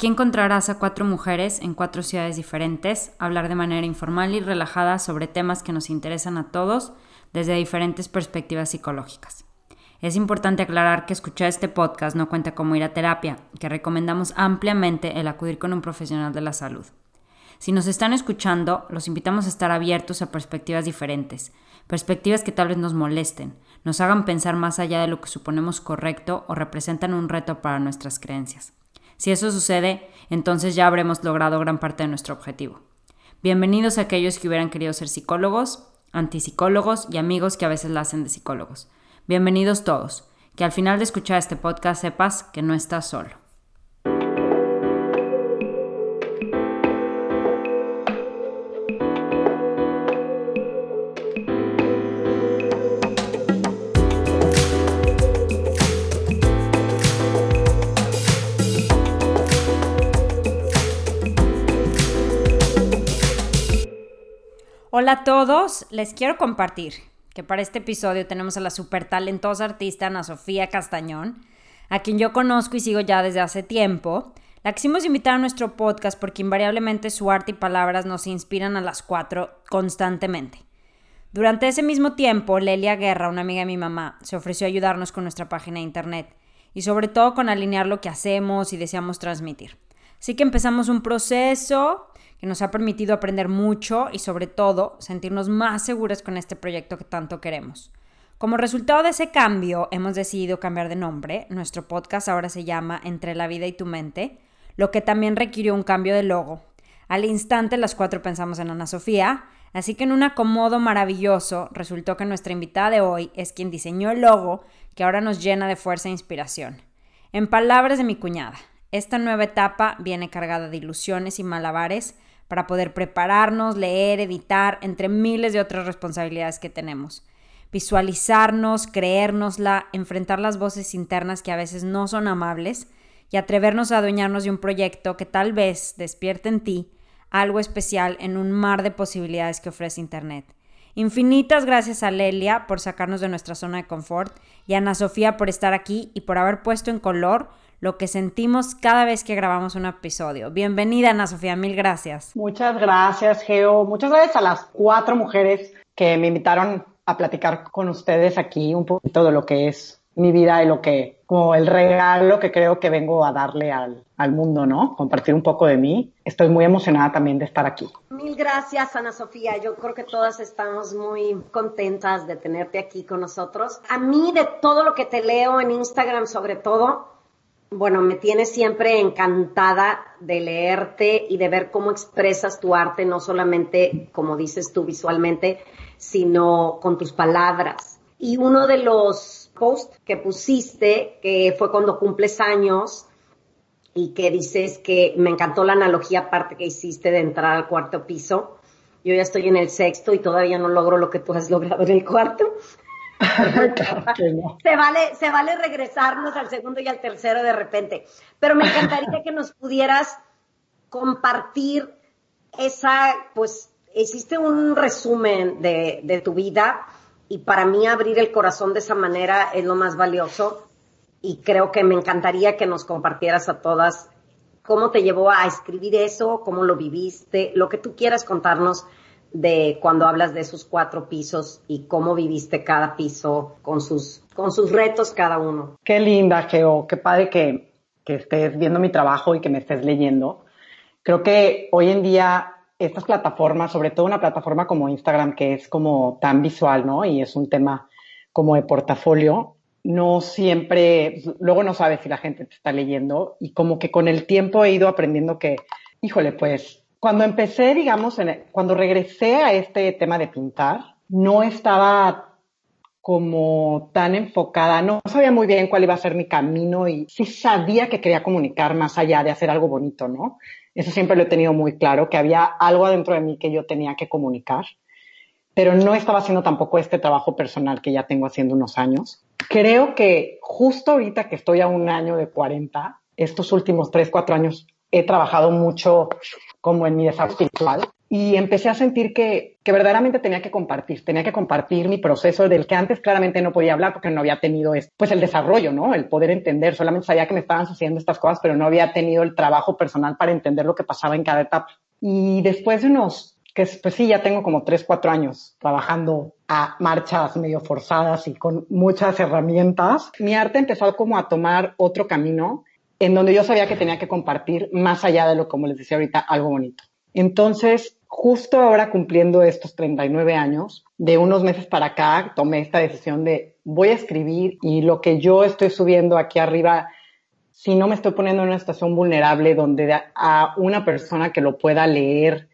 Aquí encontrarás a cuatro mujeres en cuatro ciudades diferentes hablar de manera informal y relajada sobre temas que nos interesan a todos desde diferentes perspectivas psicológicas. Es importante aclarar que escuchar este podcast no cuenta como ir a terapia, que recomendamos ampliamente el acudir con un profesional de la salud. Si nos están escuchando, los invitamos a estar abiertos a perspectivas diferentes, perspectivas que tal vez nos molesten, nos hagan pensar más allá de lo que suponemos correcto o representan un reto para nuestras creencias. Si eso sucede, entonces ya habremos logrado gran parte de nuestro objetivo. Bienvenidos a aquellos que hubieran querido ser psicólogos, antipsicólogos y amigos que a veces la hacen de psicólogos. Bienvenidos todos. Que al final de escuchar este podcast sepas que no estás solo. Hola a todos, les quiero compartir que para este episodio tenemos a la súper talentosa artista Ana Sofía Castañón, a quien yo conozco y sigo ya desde hace tiempo. La quisimos invitar a nuestro podcast porque invariablemente su arte y palabras nos inspiran a las cuatro constantemente. Durante ese mismo tiempo, Lelia Guerra, una amiga de mi mamá, se ofreció a ayudarnos con nuestra página de internet y sobre todo con alinear lo que hacemos y deseamos transmitir. Así que empezamos un proceso que nos ha permitido aprender mucho y sobre todo sentirnos más seguras con este proyecto que tanto queremos. Como resultado de ese cambio, hemos decidido cambiar de nombre. Nuestro podcast ahora se llama Entre la vida y tu mente, lo que también requirió un cambio de logo. Al instante las cuatro pensamos en Ana Sofía, así que en un acomodo maravilloso resultó que nuestra invitada de hoy es quien diseñó el logo que ahora nos llena de fuerza e inspiración. En palabras de mi cuñada, esta nueva etapa viene cargada de ilusiones y malabares para poder prepararnos, leer, editar, entre miles de otras responsabilidades que tenemos. Visualizarnos, creérnosla, enfrentar las voces internas que a veces no son amables y atrevernos a adueñarnos de un proyecto que tal vez despierte en ti algo especial en un mar de posibilidades que ofrece Internet. Infinitas gracias a Lelia por sacarnos de nuestra zona de confort y a Ana Sofía por estar aquí y por haber puesto en color lo que sentimos cada vez que grabamos un episodio. Bienvenida, Ana Sofía, mil gracias. Muchas gracias, Geo. Muchas gracias a las cuatro mujeres que me invitaron a platicar con ustedes aquí un poquito de lo que es mi vida y lo que, como el regalo que creo que vengo a darle al, al mundo, ¿no? Compartir un poco de mí. Estoy muy emocionada también de estar aquí. Mil gracias, Ana Sofía. Yo creo que todas estamos muy contentas de tenerte aquí con nosotros. A mí, de todo lo que te leo en Instagram, sobre todo, bueno, me tiene siempre encantada de leerte y de ver cómo expresas tu arte, no solamente, como dices tú, visualmente, sino con tus palabras. Y uno de los posts que pusiste, que fue cuando cumples años, y que dices que me encantó la analogía aparte que hiciste de entrar al cuarto piso. Yo ya estoy en el sexto y todavía no logro lo que tú has logrado en el cuarto. Se vale, se vale regresarnos al segundo y al tercero de repente. Pero me encantaría que nos pudieras compartir esa, pues, hiciste un resumen de, de tu vida y para mí abrir el corazón de esa manera es lo más valioso y creo que me encantaría que nos compartieras a todas cómo te llevó a escribir eso, cómo lo viviste, lo que tú quieras contarnos de cuando hablas de esos cuatro pisos y cómo viviste cada piso con sus, con sus retos cada uno. Qué linda, Geo, qué padre que, que estés viendo mi trabajo y que me estés leyendo. Creo que hoy en día estas plataformas, sobre todo una plataforma como Instagram, que es como tan visual, ¿no? Y es un tema como de portafolio, no siempre, luego no sabes si la gente te está leyendo y como que con el tiempo he ido aprendiendo que, híjole, pues cuando empecé, digamos, cuando regresé a este tema de pintar, no estaba como tan enfocada, no sabía muy bien cuál iba a ser mi camino y sí sabía que quería comunicar más allá de hacer algo bonito, ¿no? Eso siempre lo he tenido muy claro, que había algo adentro de mí que yo tenía que comunicar, pero no estaba haciendo tampoco este trabajo personal que ya tengo haciendo unos años. Creo que justo ahorita que estoy a un año de 40, estos últimos 3, 4 años he trabajado mucho como en mi desarrollo espiritual y empecé a sentir que, que, verdaderamente tenía que compartir, tenía que compartir mi proceso del que antes claramente no podía hablar porque no había tenido pues el desarrollo, ¿no? El poder entender, solamente sabía que me estaban sucediendo estas cosas, pero no había tenido el trabajo personal para entender lo que pasaba en cada etapa. Y después de unos, que pues sí, ya tengo como tres, cuatro años trabajando a marchas medio forzadas y con muchas herramientas, mi arte empezó como a tomar otro camino en donde yo sabía que tenía que compartir más allá de lo, como les decía ahorita, algo bonito. Entonces, justo ahora cumpliendo estos 39 años, de unos meses para acá, tomé esta decisión de voy a escribir y lo que yo estoy subiendo aquí arriba, si no me estoy poniendo en una situación vulnerable donde a una persona que lo pueda leer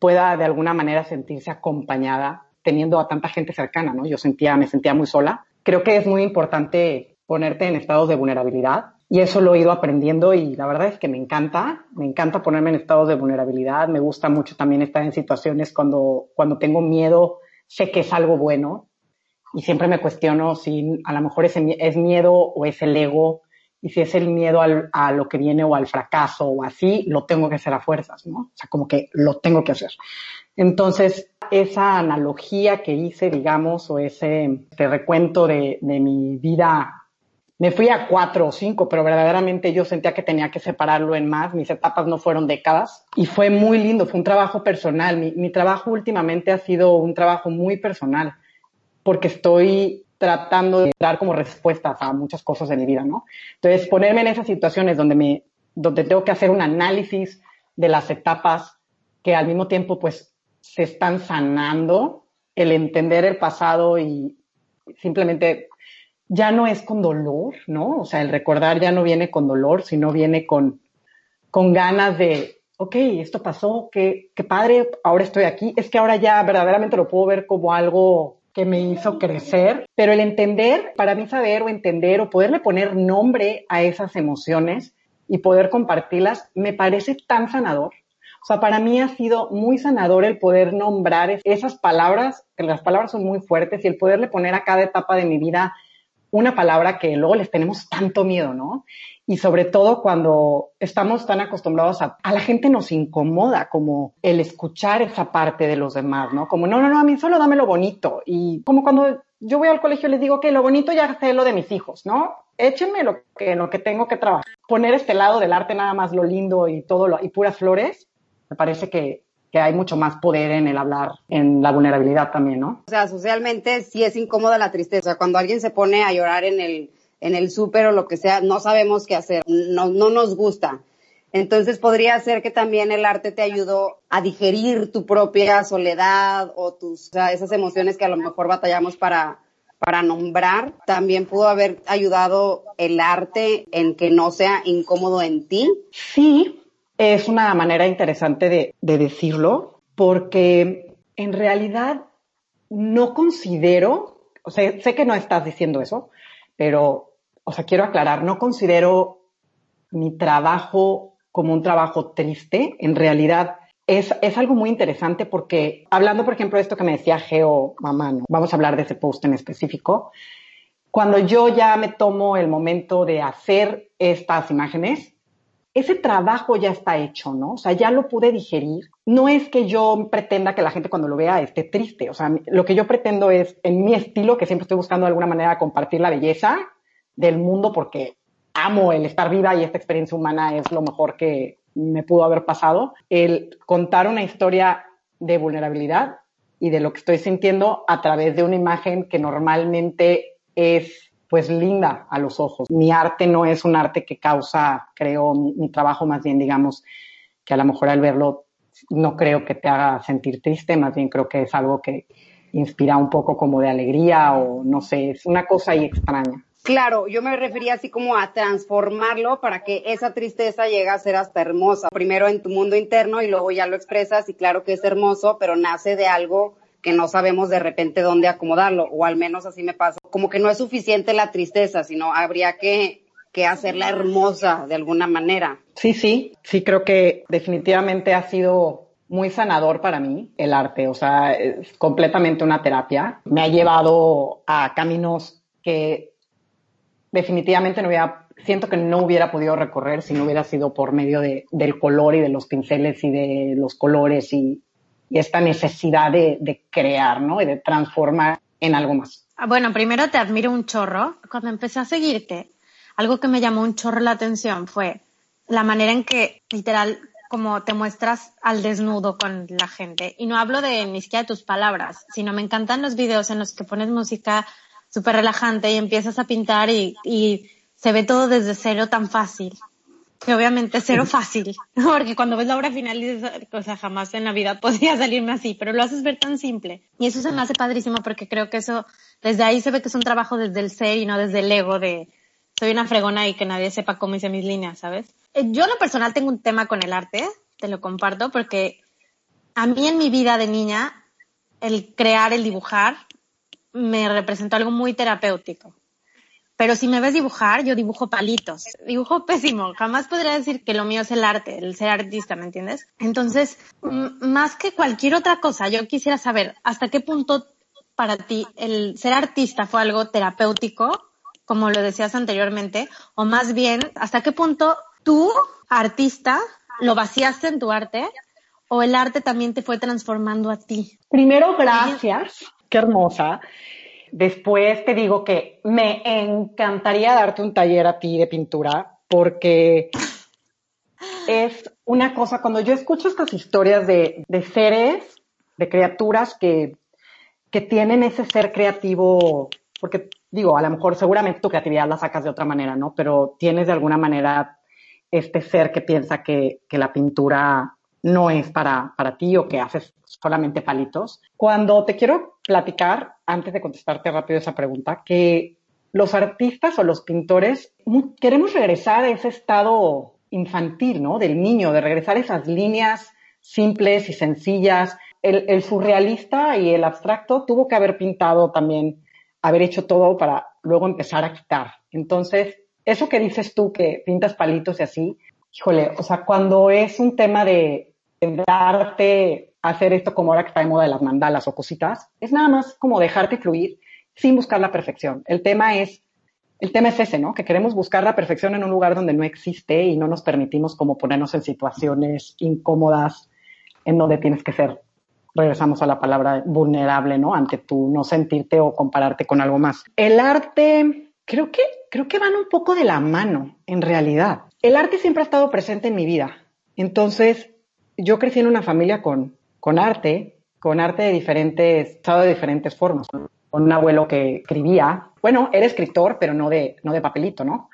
pueda de alguna manera sentirse acompañada, teniendo a tanta gente cercana, ¿no? Yo sentía, me sentía muy sola. Creo que es muy importante ponerte en estados de vulnerabilidad y eso lo he ido aprendiendo y la verdad es que me encanta, me encanta ponerme en estados de vulnerabilidad, me gusta mucho también estar en situaciones cuando, cuando tengo miedo, sé que es algo bueno y siempre me cuestiono si a lo mejor es, es miedo o es el ego y si es el miedo al, a lo que viene o al fracaso o así, lo tengo que hacer a fuerzas, ¿no? O sea, como que lo tengo que hacer. Entonces, esa analogía que hice, digamos, o ese, ese recuento de, de mi vida me fui a cuatro o cinco, pero verdaderamente yo sentía que tenía que separarlo en más. Mis etapas no fueron décadas y fue muy lindo, fue un trabajo personal. Mi, trabajo últimamente ha sido un trabajo muy personal porque estoy tratando de dar como respuestas a muchas cosas de mi vida, ¿no? Entonces, ponerme en esas situaciones donde me, donde tengo que hacer un análisis de las etapas que al mismo tiempo, pues, se están sanando, el entender el pasado y simplemente ya no es con dolor, ¿no? O sea, el recordar ya no viene con dolor, sino viene con, con ganas de, ok, esto pasó, qué, qué padre, ahora estoy aquí. Es que ahora ya verdaderamente lo puedo ver como algo que me hizo crecer, pero el entender, para mí saber o entender o poderle poner nombre a esas emociones y poder compartirlas, me parece tan sanador. O sea, para mí ha sido muy sanador el poder nombrar esas palabras, que las palabras son muy fuertes, y el poderle poner a cada etapa de mi vida una palabra que luego les tenemos tanto miedo, ¿no? Y sobre todo cuando estamos tan acostumbrados a, a la gente nos incomoda como el escuchar esa parte de los demás, ¿no? Como, no, no, no, a mí solo dame lo bonito. Y como cuando yo voy al colegio les digo que lo bonito ya sé lo de mis hijos, ¿no? Échenme lo que, lo que tengo que trabajar. Poner este lado del arte nada más lo lindo y todo lo, y puras flores, me parece que, que hay mucho más poder en el hablar, en la vulnerabilidad también, ¿no? O sea, socialmente sí es incómoda la tristeza. O sea, cuando alguien se pone a llorar en el, en el súper o lo que sea, no sabemos qué hacer, no, no nos gusta. Entonces podría ser que también el arte te ayudó a digerir tu propia soledad o tus, o sea, esas emociones que a lo mejor batallamos para, para nombrar. También pudo haber ayudado el arte en que no sea incómodo en ti. Sí, es una manera interesante de, de decirlo, porque en realidad no considero, o sea, sé que no estás diciendo eso, pero, o sea, quiero aclarar, no considero mi trabajo como un trabajo triste. En realidad es, es algo muy interesante porque, hablando, por ejemplo, de esto que me decía Geo Mamá, ¿no? vamos a hablar de ese post en específico. Cuando yo ya me tomo el momento de hacer estas imágenes, ese trabajo ya está hecho, ¿no? O sea, ya lo pude digerir. No es que yo pretenda que la gente cuando lo vea esté triste, o sea, lo que yo pretendo es, en mi estilo, que siempre estoy buscando de alguna manera compartir la belleza del mundo porque amo el estar viva y esta experiencia humana es lo mejor que me pudo haber pasado, el contar una historia de vulnerabilidad y de lo que estoy sintiendo a través de una imagen que normalmente es pues linda a los ojos. Mi arte no es un arte que causa, creo, mi, trabajo más bien, digamos, que a lo mejor al verlo no creo que te haga sentir triste, más bien creo que es algo que inspira un poco como de alegría o no sé, es una cosa ahí extraña. Claro, yo me refería así como a transformarlo para que esa tristeza llegue a ser hasta hermosa. Primero en tu mundo interno y luego ya lo expresas y claro que es hermoso, pero nace de algo que no sabemos de repente dónde acomodarlo, o al menos así me pasa. Como que no es suficiente la tristeza, sino habría que, que hacerla hermosa de alguna manera. Sí, sí, sí creo que definitivamente ha sido muy sanador para mí el arte, o sea, es completamente una terapia. Me ha llevado a caminos que definitivamente no hubiera, siento que no hubiera podido recorrer si no hubiera sido por medio de, del color y de los pinceles y de los colores y y esta necesidad de, de crear, ¿no? Y de transformar en algo más. Ah, bueno, primero te admiro un chorro. Cuando empecé a seguirte, algo que me llamó un chorro la atención fue la manera en que literal como te muestras al desnudo con la gente. Y no hablo de ni siquiera de tus palabras, sino me encantan los videos en los que pones música súper relajante y empiezas a pintar y, y se ve todo desde cero tan fácil que obviamente cero fácil, porque cuando ves la obra final dices, o sea, jamás en la vida podría salirme así, pero lo haces ver tan simple. Y eso se me hace padrísimo porque creo que eso, desde ahí se ve que es un trabajo desde el ser y no desde el ego de soy una fregona y que nadie sepa cómo hice mis líneas, ¿sabes? Eh, yo en lo personal tengo un tema con el arte, te lo comparto, porque a mí en mi vida de niña, el crear, el dibujar, me representó algo muy terapéutico. Pero si me ves dibujar, yo dibujo palitos. Dibujo pésimo. Jamás podría decir que lo mío es el arte, el ser artista, ¿me entiendes? Entonces, más que cualquier otra cosa, yo quisiera saber hasta qué punto para ti el ser artista fue algo terapéutico, como lo decías anteriormente, o más bien, hasta qué punto tú, artista, lo vaciaste en tu arte o el arte también te fue transformando a ti. Primero, gracias. Qué hermosa. Después te digo que me encantaría darte un taller a ti de pintura porque es una cosa, cuando yo escucho estas historias de, seres, de criaturas que, que tienen ese ser creativo, porque digo, a lo mejor seguramente tu creatividad la sacas de otra manera, ¿no? Pero tienes de alguna manera este ser que piensa que, que la pintura no es para, para ti o que haces solamente palitos. Cuando te quiero platicar, antes de contestarte rápido esa pregunta, que los artistas o los pintores queremos regresar a ese estado infantil, ¿no? Del niño, de regresar a esas líneas simples y sencillas. El, surrealista y el abstracto tuvo que haber pintado también, haber hecho todo para luego empezar a quitar. Entonces, eso que dices tú, que pintas palitos y así, híjole, o sea, cuando es un tema de, darte hacer esto como ahora que está de moda de las mandalas o cositas, es nada más como dejarte fluir sin buscar la perfección. El tema es, el tema es ese, ¿no? Que queremos buscar la perfección en un lugar donde no existe y no nos permitimos como ponernos en situaciones incómodas en donde tienes que ser, regresamos a la palabra vulnerable, ¿no? Ante tú no sentirte o compararte con algo más. El arte, creo que, creo que van un poco de la mano, en realidad. El arte siempre ha estado presente en mi vida. Entonces, yo crecí en una familia con, con arte, con arte de diferentes, estado de diferentes formas. Con un abuelo que escribía, bueno, era escritor, pero no de, no de papelito, ¿no?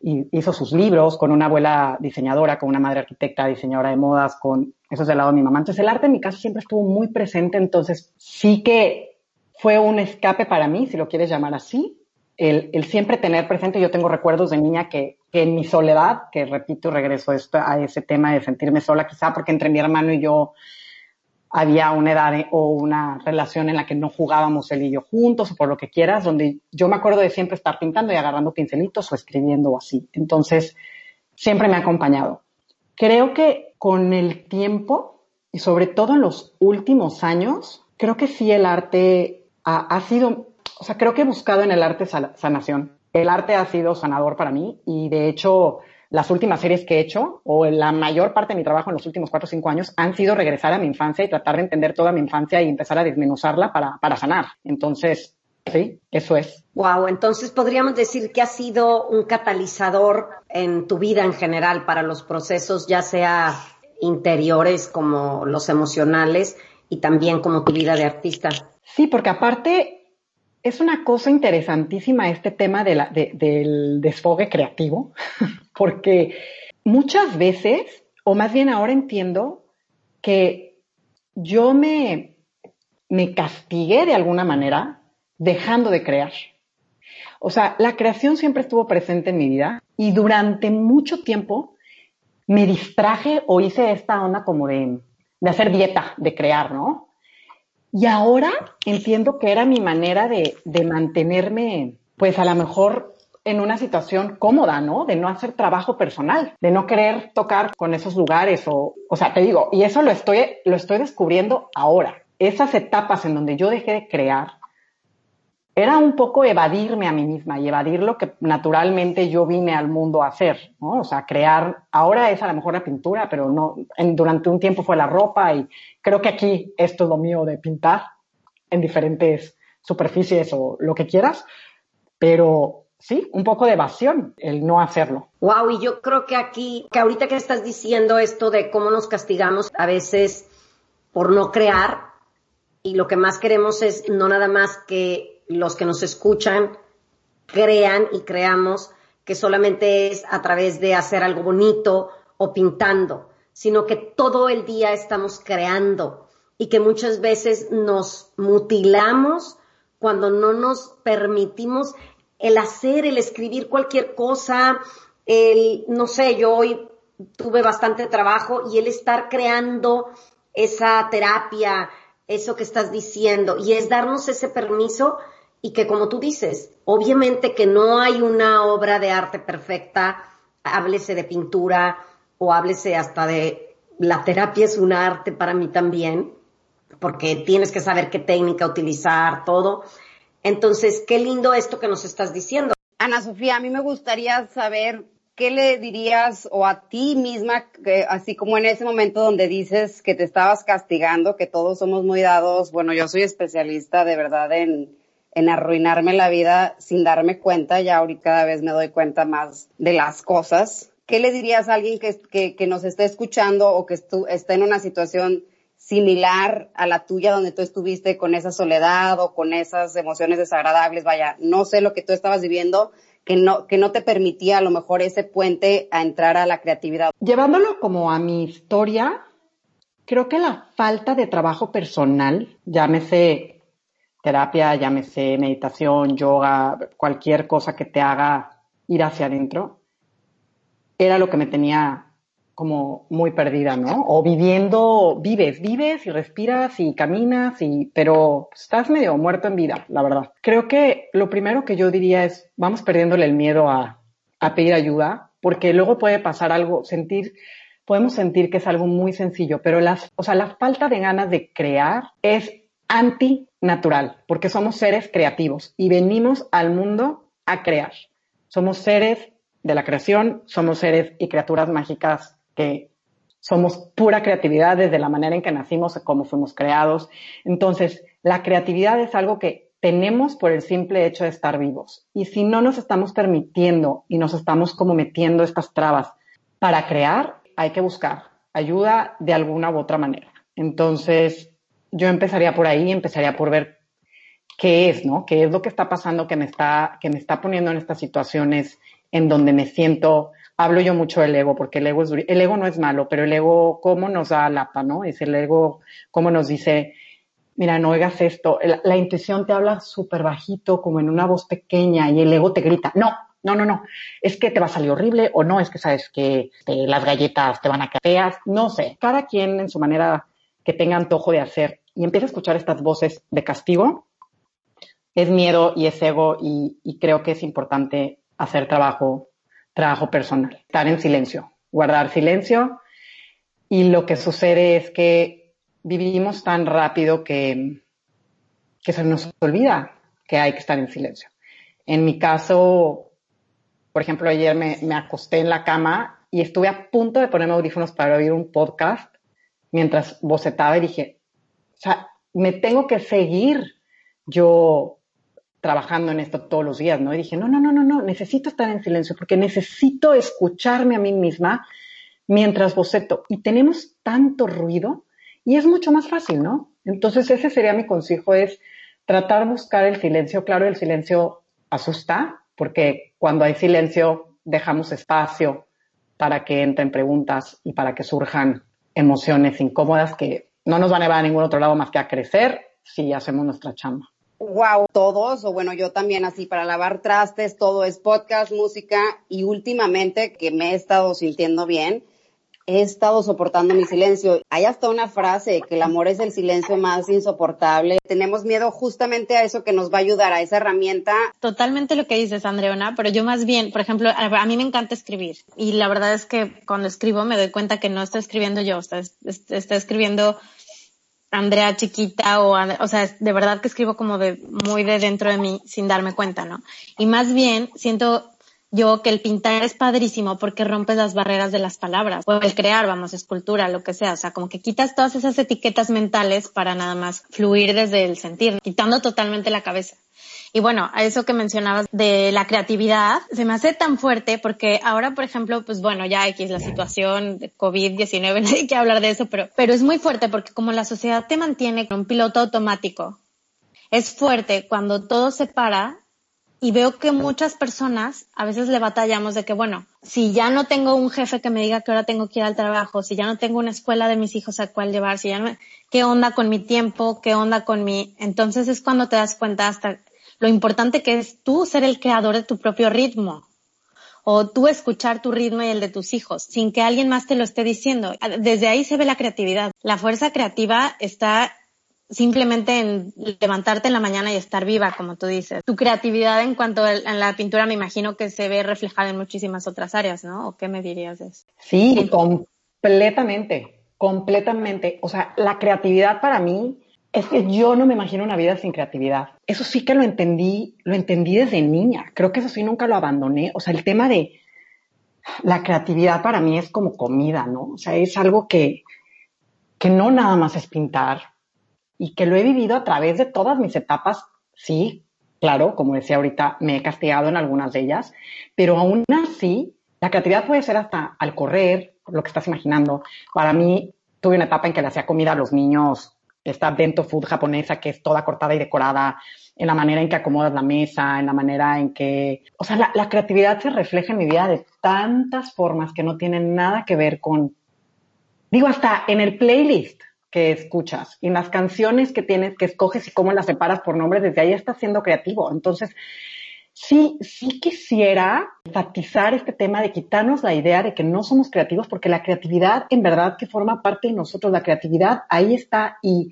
Y hizo sus libros con una abuela diseñadora, con una madre arquitecta, diseñadora de modas, con eso es del lado de mi mamá. Entonces el arte en mi casa siempre estuvo muy presente, entonces sí que fue un escape para mí, si lo quieres llamar así, el, el siempre tener presente, yo tengo recuerdos de niña que, que en mi soledad, que repito, regreso esto, a ese tema de sentirme sola, quizá porque entre mi hermano y yo había una edad o una relación en la que no jugábamos él y yo juntos o por lo que quieras, donde yo me acuerdo de siempre estar pintando y agarrando pincelitos o escribiendo o así. Entonces, siempre me ha acompañado. Creo que con el tiempo y sobre todo en los últimos años, creo que sí el arte ha, ha sido o sea, creo que he buscado en el arte sanación. El arte ha sido sanador para mí y de hecho las últimas series que he hecho o la mayor parte de mi trabajo en los últimos cuatro o cinco años han sido regresar a mi infancia y tratar de entender toda mi infancia y empezar a desmenuzarla para, para sanar. Entonces, sí, eso es. Wow, entonces podríamos decir que ha sido un catalizador en tu vida en general para los procesos, ya sea interiores como los emocionales y también como tu vida de artista. Sí, porque aparte es una cosa interesantísima este tema del desfogue creativo, porque muchas veces, o más bien ahora entiendo, que yo me, me castigué de alguna manera dejando de crear. O sea, la creación siempre estuvo presente en mi vida y durante mucho tiempo me distraje o hice esta onda como de, de hacer dieta, de crear, ¿no? Y ahora entiendo que era mi manera de, de mantenerme, pues a lo mejor en una situación cómoda, ¿no? De no hacer trabajo personal, de no querer tocar con esos lugares o, o sea, te digo, y eso lo estoy, lo estoy descubriendo ahora. Esas etapas en donde yo dejé de crear era un poco evadirme a mí misma y evadir lo que naturalmente yo vine al mundo a hacer, ¿no? O sea, crear, ahora es a lo mejor la pintura, pero no, durante un tiempo fue la ropa y creo que aquí esto es lo mío de pintar en diferentes superficies o lo que quieras, pero sí, un poco de evasión el no hacerlo. Wow, y yo creo que aquí, que ahorita que estás diciendo esto de cómo nos castigamos a veces por no crear, y lo que más queremos es no nada más que los que nos escuchan crean y creamos que solamente es a través de hacer algo bonito o pintando, sino que todo el día estamos creando y que muchas veces nos mutilamos cuando no nos permitimos el hacer, el escribir cualquier cosa, el, no sé, yo hoy tuve bastante trabajo y el estar creando esa terapia, eso que estás diciendo, y es darnos ese permiso y que como tú dices, obviamente que no hay una obra de arte perfecta, háblese de pintura o háblese hasta de la terapia es un arte para mí también, porque tienes que saber qué técnica utilizar, todo. Entonces, qué lindo esto que nos estás diciendo. Ana Sofía, a mí me gustaría saber qué le dirías o a ti misma, así como en ese momento donde dices que te estabas castigando, que todos somos muy dados, bueno, yo soy especialista de verdad en, en arruinarme la vida sin darme cuenta, ya ahorita cada vez me doy cuenta más de las cosas. ¿Qué le dirías a alguien que, que, nos esté escuchando o que está en una situación similar a la tuya donde tú estuviste con esa soledad o con esas emociones desagradables? Vaya, no sé lo que tú estabas viviendo, que no, que no te permitía a lo mejor ese puente a entrar a la creatividad. Llevándolo como a mi historia, creo que la falta de trabajo personal, llámese terapia, llámese meditación, yoga, cualquier cosa que te haga ir hacia adentro, era lo que me tenía como muy perdida, ¿no? O viviendo, vives, vives y respiras y caminas y, pero estás medio muerto en vida, la verdad. Creo que lo primero que yo diría es, vamos perdiéndole el miedo a, a pedir ayuda, porque luego puede pasar algo, sentir, podemos sentir que es algo muy sencillo, pero las, o sea, la falta de ganas de crear es antinatural, porque somos seres creativos y venimos al mundo a crear. Somos seres de la creación, somos seres y criaturas mágicas que somos pura creatividad desde la manera en que nacimos, cómo fuimos creados. Entonces, la creatividad es algo que tenemos por el simple hecho de estar vivos. Y si no nos estamos permitiendo y nos estamos como metiendo estas trabas para crear, hay que buscar ayuda de alguna u otra manera. Entonces, yo empezaría por ahí, empezaría por ver qué es, ¿no? ¿Qué es lo que está pasando que me está, que me está poniendo en estas situaciones en donde me siento, hablo yo mucho del ego, porque el ego es, el ego no es malo, pero el ego, ¿cómo nos da lapa, no? Es el ego, ¿cómo nos dice, mira, no oigas esto? La, la intuición te habla súper bajito, como en una voz pequeña, y el ego te grita, no, no, no, no, es que te va a salir horrible, o no, es que sabes que este, las galletas te van a feas, no sé. Cada quien en su manera que tenga antojo de hacer y empieza a escuchar estas voces de castigo, es miedo y es ego y, creo que es importante hacer trabajo, trabajo personal, estar en silencio, guardar silencio y lo que sucede es que vivimos tan rápido que, que se nos olvida que hay que estar en silencio. En mi caso, por ejemplo, ayer me, me acosté en la cama y estuve a punto de ponerme audífonos para oír un podcast mientras bocetaba y dije, sea, me tengo que seguir yo trabajando en esto todos los días, ¿no? Y dije, no, no, no, no, no, necesito estar en silencio porque necesito escucharme a mí misma mientras boceto. Y tenemos tanto ruido y es mucho más fácil, ¿no? Entonces ese sería mi consejo, es tratar de buscar el silencio. Claro, el silencio asusta porque cuando hay silencio dejamos espacio para que entren preguntas y para que surjan emociones incómodas que no nos van a llevar a ningún otro lado más que a crecer si hacemos nuestra chamba. Wow, todos, o bueno, yo también así para lavar trastes, todo es podcast, música y últimamente que me he estado sintiendo bien, he estado soportando mi silencio. Hay hasta una frase que el amor es el silencio más insoportable. Tenemos miedo justamente a eso que nos va a ayudar, a esa herramienta. Totalmente lo que dices, Andreona, pero yo más bien, por ejemplo, a mí me encanta escribir y la verdad es que cuando escribo me doy cuenta que no estoy escribiendo yo, está, está escribiendo Andrea chiquita o, o sea, de verdad que escribo como de muy de dentro de mí sin darme cuenta, ¿no? Y más bien siento yo que el pintar es padrísimo porque rompes las barreras de las palabras o el crear, vamos, escultura, lo que sea, o sea, como que quitas todas esas etiquetas mentales para nada más fluir desde el sentir, quitando totalmente la cabeza. Y bueno, a eso que mencionabas de la creatividad, se me hace tan fuerte porque ahora, por ejemplo, pues bueno, ya X, la situación de COVID-19, nadie quiere hablar de eso, pero, pero es muy fuerte porque como la sociedad te mantiene con un piloto automático, es fuerte cuando todo se para y veo que muchas personas a veces le batallamos de que, bueno, si ya no tengo un jefe que me diga que ahora tengo que ir al trabajo, si ya no tengo una escuela de mis hijos a cual llevar, si ya no, qué onda con mi tiempo, qué onda con mi, entonces es cuando te das cuenta hasta lo importante que es tú ser el creador de tu propio ritmo o tú escuchar tu ritmo y el de tus hijos sin que alguien más te lo esté diciendo. Desde ahí se ve la creatividad. La fuerza creativa está simplemente en levantarte en la mañana y estar viva, como tú dices. Tu creatividad en cuanto a la pintura me imagino que se ve reflejada en muchísimas otras áreas, ¿no? ¿O qué me dirías de eso? Sí, completamente, completamente. O sea, la creatividad para mí es que yo no me imagino una vida sin creatividad. Eso sí que lo entendí, lo entendí desde niña. Creo que eso sí nunca lo abandoné. O sea, el tema de la creatividad para mí es como comida, ¿no? O sea, es algo que, que no nada más es pintar, y que lo he vivido a través de todas mis etapas, sí, claro, como decía ahorita, me he castigado en algunas de ellas, pero aún así, la creatividad puede ser hasta al correr, lo que estás imaginando. Para mí, tuve una etapa en que le hacía comida a los niños, esta bento food japonesa que es toda cortada y decorada, en la manera en que acomodas la mesa, en la manera en que, o sea, la, la creatividad se refleja en mi vida de tantas formas que no tienen nada que ver con, digo, hasta en el playlist que escuchas y las canciones que tienes, que escoges y cómo las separas por nombre, desde ahí estás siendo creativo. Entonces, sí, sí quisiera enfatizar este tema de quitarnos la idea de que no somos creativos, porque la creatividad en verdad que forma parte de nosotros, la creatividad ahí está y,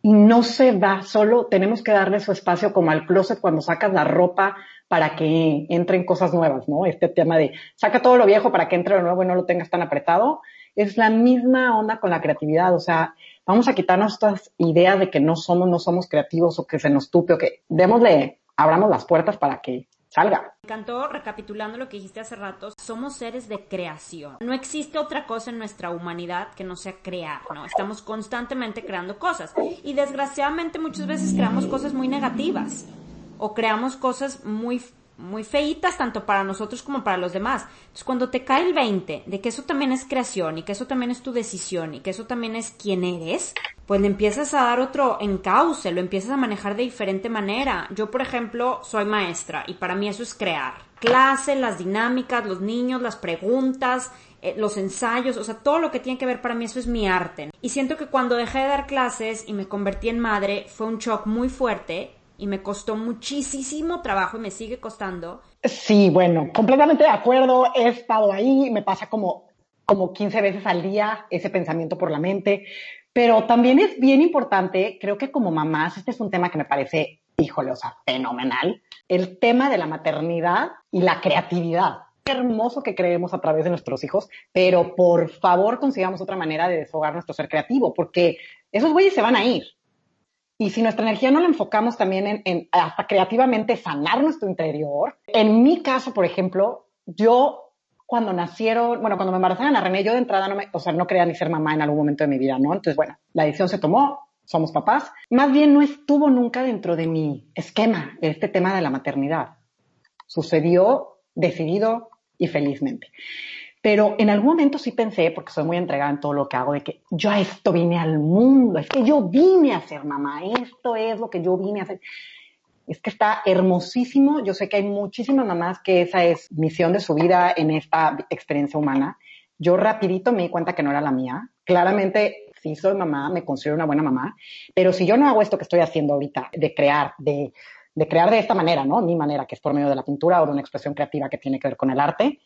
y no se va, solo tenemos que darle su espacio como al closet cuando sacas la ropa para que entren cosas nuevas, ¿no? Este tema de saca todo lo viejo para que entre lo nuevo y no lo tengas tan apretado es la misma onda con la creatividad, o sea, vamos a quitarnos estas ideas de que no somos, no somos creativos o que se nos tupe o que démosle, abramos las puertas para que salga. Me encantó, recapitulando lo que dijiste hace rato, somos seres de creación. No existe otra cosa en nuestra humanidad que no sea crear, ¿no? Estamos constantemente creando cosas y desgraciadamente muchas veces creamos cosas muy negativas o creamos cosas muy muy feitas tanto para nosotros como para los demás. Entonces, cuando te cae el 20 de que eso también es creación y que eso también es tu decisión y que eso también es quién eres, pues le empiezas a dar otro encauce, lo empiezas a manejar de diferente manera. Yo, por ejemplo, soy maestra y para mí eso es crear. Clase, las dinámicas, los niños, las preguntas, eh, los ensayos, o sea, todo lo que tiene que ver para mí eso es mi arte. Y siento que cuando dejé de dar clases y me convertí en madre fue un shock muy fuerte y me costó muchísimo trabajo y me sigue costando. Sí, bueno, completamente de acuerdo. He estado ahí, me pasa como, como 15 veces al día ese pensamiento por la mente. Pero también es bien importante, creo que como mamás, este es un tema que me parece, híjole, o sea, fenomenal, el tema de la maternidad y la creatividad. Hermoso que creemos a través de nuestros hijos, pero por favor consigamos otra manera de desfogar nuestro ser creativo, porque esos güeyes se van a ir. Y si nuestra energía no la enfocamos también en, hasta creativamente sanar nuestro interior, en mi caso, por ejemplo, yo cuando nacieron, bueno, cuando me embarazaron a René, yo de entrada no me, o sea, no quería ni ser mamá en algún momento de mi vida, ¿no? Entonces, bueno, la decisión se tomó, somos papás. Más bien no estuvo nunca dentro de mi esquema este tema de la maternidad. Sucedió decidido y felizmente. Pero en algún momento sí pensé, porque soy muy entregada en todo lo que hago, de que yo a esto vine al mundo, es que yo vine a ser mamá, esto es lo que yo vine a hacer. Es que está hermosísimo. Yo sé que hay muchísimas mamás que esa es misión de su vida en esta experiencia humana. Yo rapidito me di cuenta que no era la mía. Claramente, sí soy mamá, me considero una buena mamá, pero si yo no hago esto que estoy haciendo ahorita, de crear, de, de crear de esta manera, ¿no? Mi manera, que es por medio de la pintura o de una expresión creativa que tiene que ver con el arte,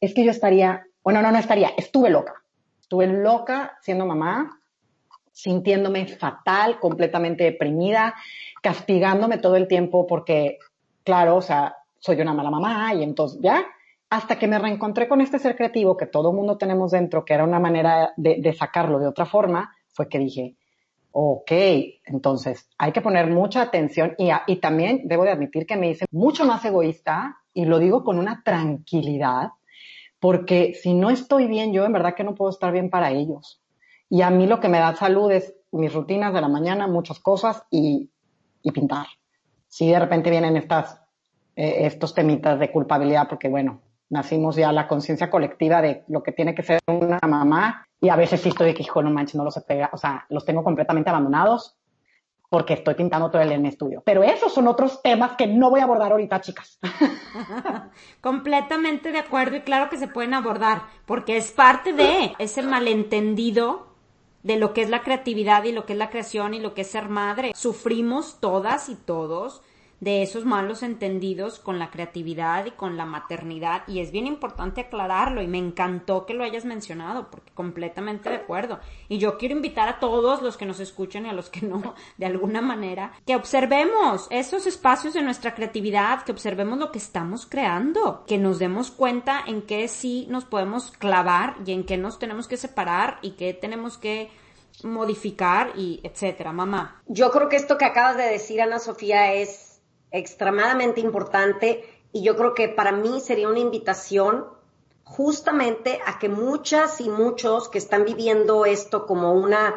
es que yo estaría, bueno, no, no estaría, estuve loca. Estuve loca siendo mamá, sintiéndome fatal, completamente deprimida, castigándome todo el tiempo porque, claro, o sea, soy una mala mamá y entonces ya, hasta que me reencontré con este ser creativo que todo mundo tenemos dentro, que era una manera de, sacarlo de otra forma, fue que dije, Ok, entonces hay que poner mucha atención y, y también debo de admitir que me hice mucho más egoísta y lo digo con una tranquilidad, porque si no estoy bien yo, en verdad que no puedo estar bien para ellos. Y a mí lo que me da salud es mis rutinas de la mañana, muchas cosas y, pintar. Si de repente vienen estas, eh, estos temitas de culpabilidad, porque bueno, nacimos ya la conciencia colectiva de lo que tiene que ser una mamá y a veces sí estoy que, hijo, no manches, no los pega, o sea, los tengo completamente abandonados porque estoy pintando todo el en estudio. Pero esos son otros temas que no voy a abordar ahorita, chicas. Completamente de acuerdo y claro que se pueden abordar, porque es parte de ese malentendido de lo que es la creatividad y lo que es la creación y lo que es ser madre. Sufrimos todas y todos de esos malos entendidos con la creatividad y con la maternidad y es bien importante aclararlo y me encantó que lo hayas mencionado porque completamente de acuerdo. Y yo quiero invitar a todos los que nos escuchen y a los que no de alguna manera que observemos esos espacios de nuestra creatividad que observemos lo que estamos creando que nos demos cuenta en qué sí nos podemos clavar y en qué nos tenemos que separar y qué tenemos que modificar y etcétera. Mamá. Yo creo que esto que acabas de decir Ana Sofía es extremadamente importante y yo creo que para mí sería una invitación justamente a que muchas y muchos que están viviendo esto como una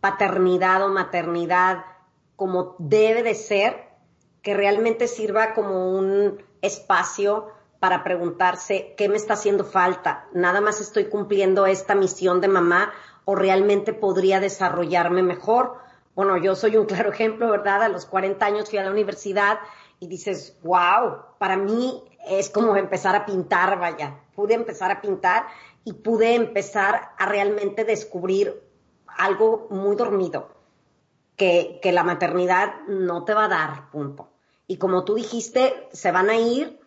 paternidad o maternidad como debe de ser, que realmente sirva como un espacio para preguntarse qué me está haciendo falta, nada más estoy cumpliendo esta misión de mamá o realmente podría desarrollarme mejor bueno, yo soy un claro ejemplo, ¿verdad? A los 40 años fui a la universidad y dices, wow, para mí es como empezar a pintar, vaya. Pude empezar a pintar y pude empezar a realmente descubrir algo muy dormido, que, que la maternidad no te va a dar, punto. Y como tú dijiste, se van a ir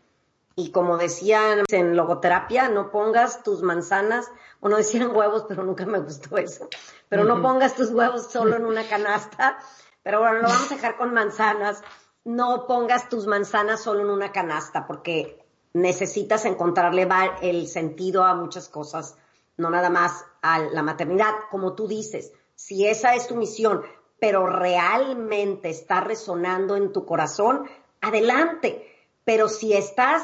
y como decían en logoterapia, no pongas tus manzanas, o no decían huevos, pero nunca me gustó eso, pero no pongas tus huevos solo en una canasta, pero bueno, lo vamos a dejar con manzanas, no pongas tus manzanas solo en una canasta, porque necesitas encontrarle el sentido a muchas cosas, no nada más a la maternidad, como tú dices, si esa es tu misión, pero realmente está resonando en tu corazón, adelante. Pero si estás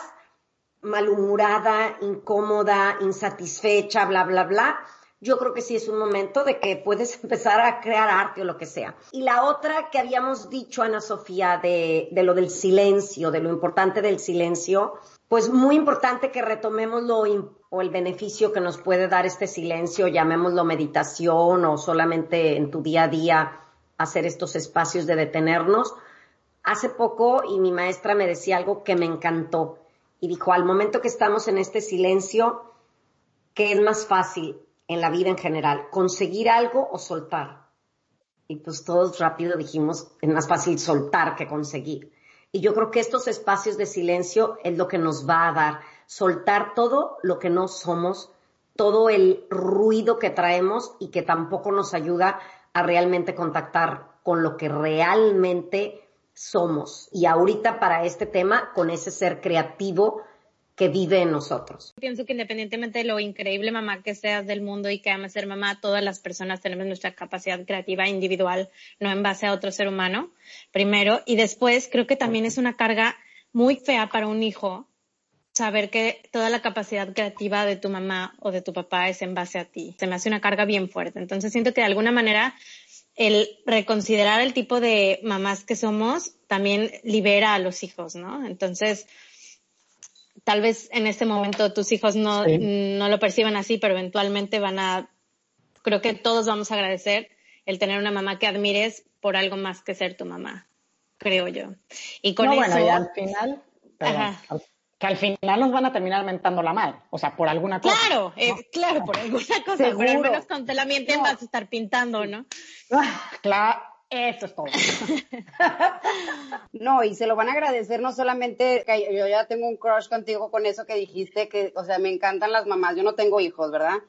malhumorada, incómoda, insatisfecha, bla, bla, bla, yo creo que sí es un momento de que puedes empezar a crear arte o lo que sea. Y la otra que habíamos dicho, Ana Sofía, de, de lo del silencio, de lo importante del silencio, pues muy importante que retomemos lo o el beneficio que nos puede dar este silencio, llamémoslo meditación o solamente en tu día a día hacer estos espacios de detenernos. Hace poco y mi maestra me decía algo que me encantó y dijo, al momento que estamos en este silencio, ¿qué es más fácil en la vida en general? ¿Conseguir algo o soltar? Y pues todos rápido dijimos, es más fácil soltar que conseguir. Y yo creo que estos espacios de silencio es lo que nos va a dar, soltar todo lo que no somos, todo el ruido que traemos y que tampoco nos ayuda a realmente contactar con lo que realmente somos. Y ahorita para este tema, con ese ser creativo que vive en nosotros. Pienso que independientemente de lo increíble mamá que seas del mundo y que ames ser mamá, todas las personas tenemos nuestra capacidad creativa individual, no en base a otro ser humano, primero. Y después creo que también es una carga muy fea para un hijo saber que toda la capacidad creativa de tu mamá o de tu papá es en base a ti. Se me hace una carga bien fuerte. Entonces siento que de alguna manera el reconsiderar el tipo de mamás que somos también libera a los hijos, ¿no? Entonces, tal vez en este momento tus hijos no, no lo perciban así, pero eventualmente van a, creo que todos vamos a agradecer el tener una mamá que admires por algo más que ser tu mamá, creo yo. Y con eso... Bueno, y al final, que al final nos van a terminar mentando la mal, o sea, por alguna cosa. Claro, eh, claro, por alguna cosa, pero al menos cuando te la mienten vas a estar pintando, ¿no? Ah, claro, eso es todo. no, y se lo van a agradecer no solamente, que yo ya tengo un crush contigo con eso que dijiste, que, o sea, me encantan las mamás, yo no tengo hijos, ¿verdad?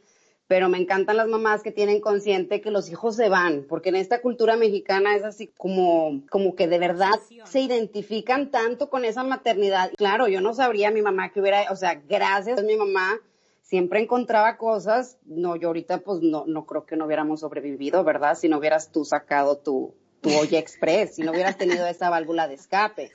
Pero me encantan las mamás que tienen consciente que los hijos se van, porque en esta cultura mexicana es así como, como que de verdad se identifican tanto con esa maternidad. Claro, yo no sabría mi mamá que hubiera, o sea, gracias a mi mamá siempre encontraba cosas, no, yo ahorita pues no, no creo que no hubiéramos sobrevivido, ¿verdad? Si no hubieras tú sacado tu, tu olla express, si no hubieras tenido esa válvula de escape.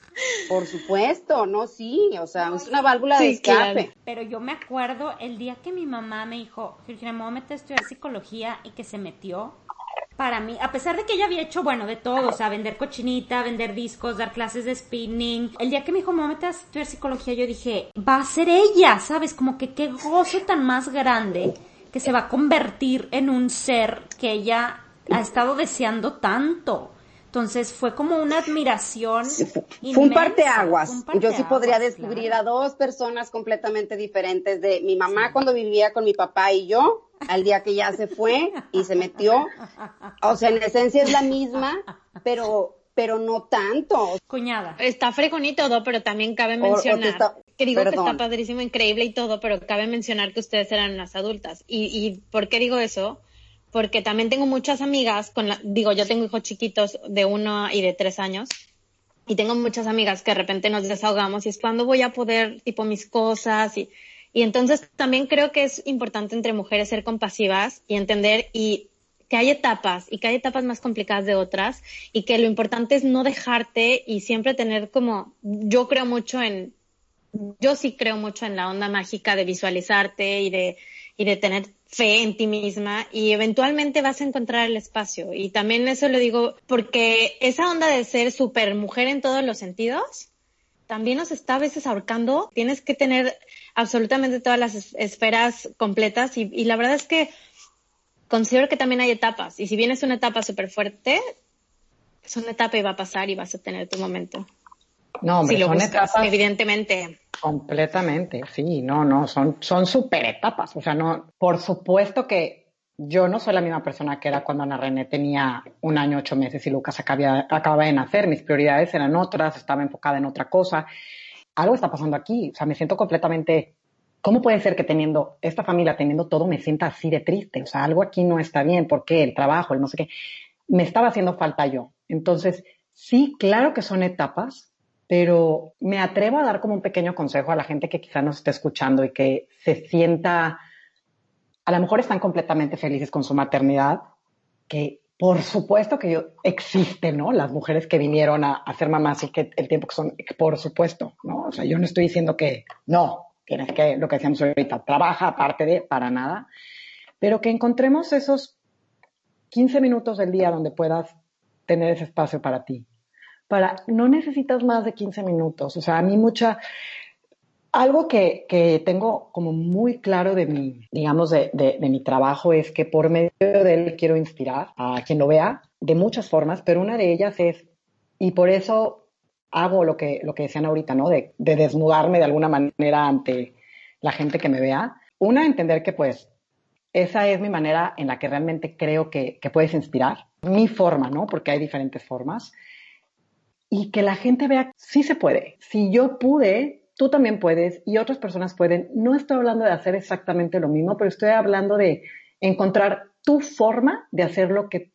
Por supuesto, no, sí, o sea, es una válvula de escape. Pero yo me acuerdo el día que mi mamá me dijo, Virginia, me voy a meter a estudiar psicología y que se metió, para mí, a pesar de que ella había hecho, bueno, de todo, o sea, vender cochinita, vender discos, dar clases de spinning, el día que me dijo, me voy a meter a estudiar psicología, yo dije, va a ser ella, ¿sabes? Como que qué gozo tan más grande que se va a convertir en un ser que ella ha estado deseando tanto. Entonces fue como una admiración. fue, un parteaguas. Yo sí podría descubrir a dos personas completamente diferentes de mi mamá cuando vivía con mi papá y yo, al día que ya se fue y se metió. O sea, en esencia es la misma, pero pero no tanto. Cuñada. Está fregón y todo, pero también cabe mencionar que digo que está padrísimo, increíble y todo, pero cabe mencionar que ustedes eran unas adultas. ¿Y, y por qué digo eso? Porque también tengo muchas amigas, con la, digo, yo tengo hijos chiquitos de uno y de tres años, y tengo muchas amigas que de repente nos desahogamos y es cuando voy a poder, tipo, mis cosas y, y entonces también creo que es importante entre mujeres ser compasivas y entender y que hay etapas y que hay etapas más complicadas de otras y que lo importante es no dejarte y siempre tener como, yo creo mucho en, yo sí creo mucho en la onda mágica de visualizarte y de, y de tener fe en ti misma y eventualmente vas a encontrar el espacio. Y también eso lo digo porque esa onda de ser super mujer en todos los sentidos también nos está a veces ahorcando. Tienes que tener absolutamente todas las esferas completas y, y la verdad es que considero que también hay etapas. Y si bien es una etapa súper fuerte, es una etapa y va a pasar y vas a tener tu momento. No, hombre, si lo son buscas, etapas evidentemente. completamente, sí, no, no, son, son super etapas. O sea, no, por supuesto que yo no soy la misma persona que era cuando Ana René tenía un año, ocho meses y Lucas acababa, acababa de nacer. Mis prioridades eran otras, estaba enfocada en otra cosa. Algo está pasando aquí. O sea, me siento completamente. ¿Cómo puede ser que teniendo esta familia, teniendo todo, me sienta así de triste? O sea, algo aquí no está bien. ¿Por qué? El trabajo, el no sé qué. Me estaba haciendo falta yo. Entonces, sí, claro que son etapas, pero me atrevo a dar como un pequeño consejo a la gente que quizá nos esté escuchando y que se sienta, a lo mejor están completamente felices con su maternidad, que por supuesto que yo, existen, ¿no? Las mujeres que vinieron a, a ser mamás y que el tiempo que son, por supuesto, ¿no? O sea, yo no estoy diciendo que no, tienes que, lo que decíamos ahorita, trabaja aparte de, para nada, pero que encontremos esos 15 minutos del día donde puedas tener ese espacio para ti, para, no necesitas más de 15 minutos. O sea, a mí mucha, algo que, que tengo como muy claro de mi, digamos, de, de, mi trabajo es que por medio de él quiero inspirar a quien lo vea de muchas formas, pero una de ellas es, y por eso hago lo que, lo que decían ahorita, ¿no? De, de desnudarme de alguna manera ante la gente que me vea. Una, entender que pues esa es mi manera en la que realmente creo que, que puedes inspirar. Mi forma, ¿no? Porque hay diferentes formas y que la gente vea, sí se puede. Si yo pude, tú también puedes y otras personas pueden. No estoy hablando de hacer exactamente lo mismo, pero estoy hablando de encontrar tu forma de hacer lo que,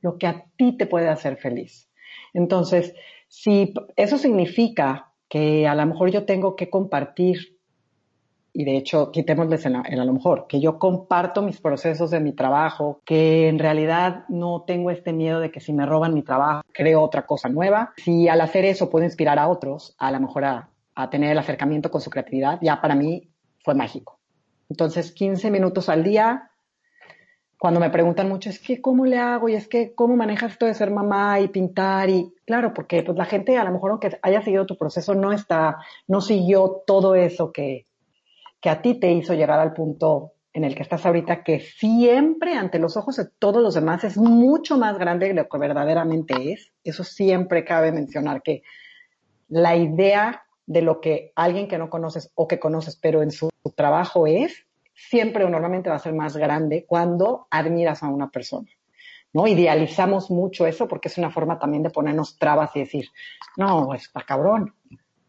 lo que a ti te puede hacer feliz. Entonces, si eso significa que a lo mejor yo tengo que compartir y de hecho, quitémosles el, a lo mejor, que yo comparto mis procesos de mi trabajo, que en realidad no tengo este miedo de que si me roban mi trabajo, creo otra cosa nueva. Si al hacer eso puedo inspirar a otros, a lo mejor a, a tener el acercamiento con su creatividad, ya para mí fue mágico. Entonces, 15 minutos al día, cuando me preguntan mucho, es que cómo le hago y es que cómo manejas esto de ser mamá y pintar y claro, porque pues la gente a lo mejor aunque haya seguido tu proceso no está, no siguió todo eso que, que a ti te hizo llegar al punto en el que estás ahorita, que siempre ante los ojos de todos los demás es mucho más grande de lo que verdaderamente es. Eso siempre cabe mencionar que la idea de lo que alguien que no conoces o que conoces, pero en su trabajo es, siempre o normalmente va a ser más grande cuando admiras a una persona. ¿no? Idealizamos mucho eso porque es una forma también de ponernos trabas y decir, no, está cabrón,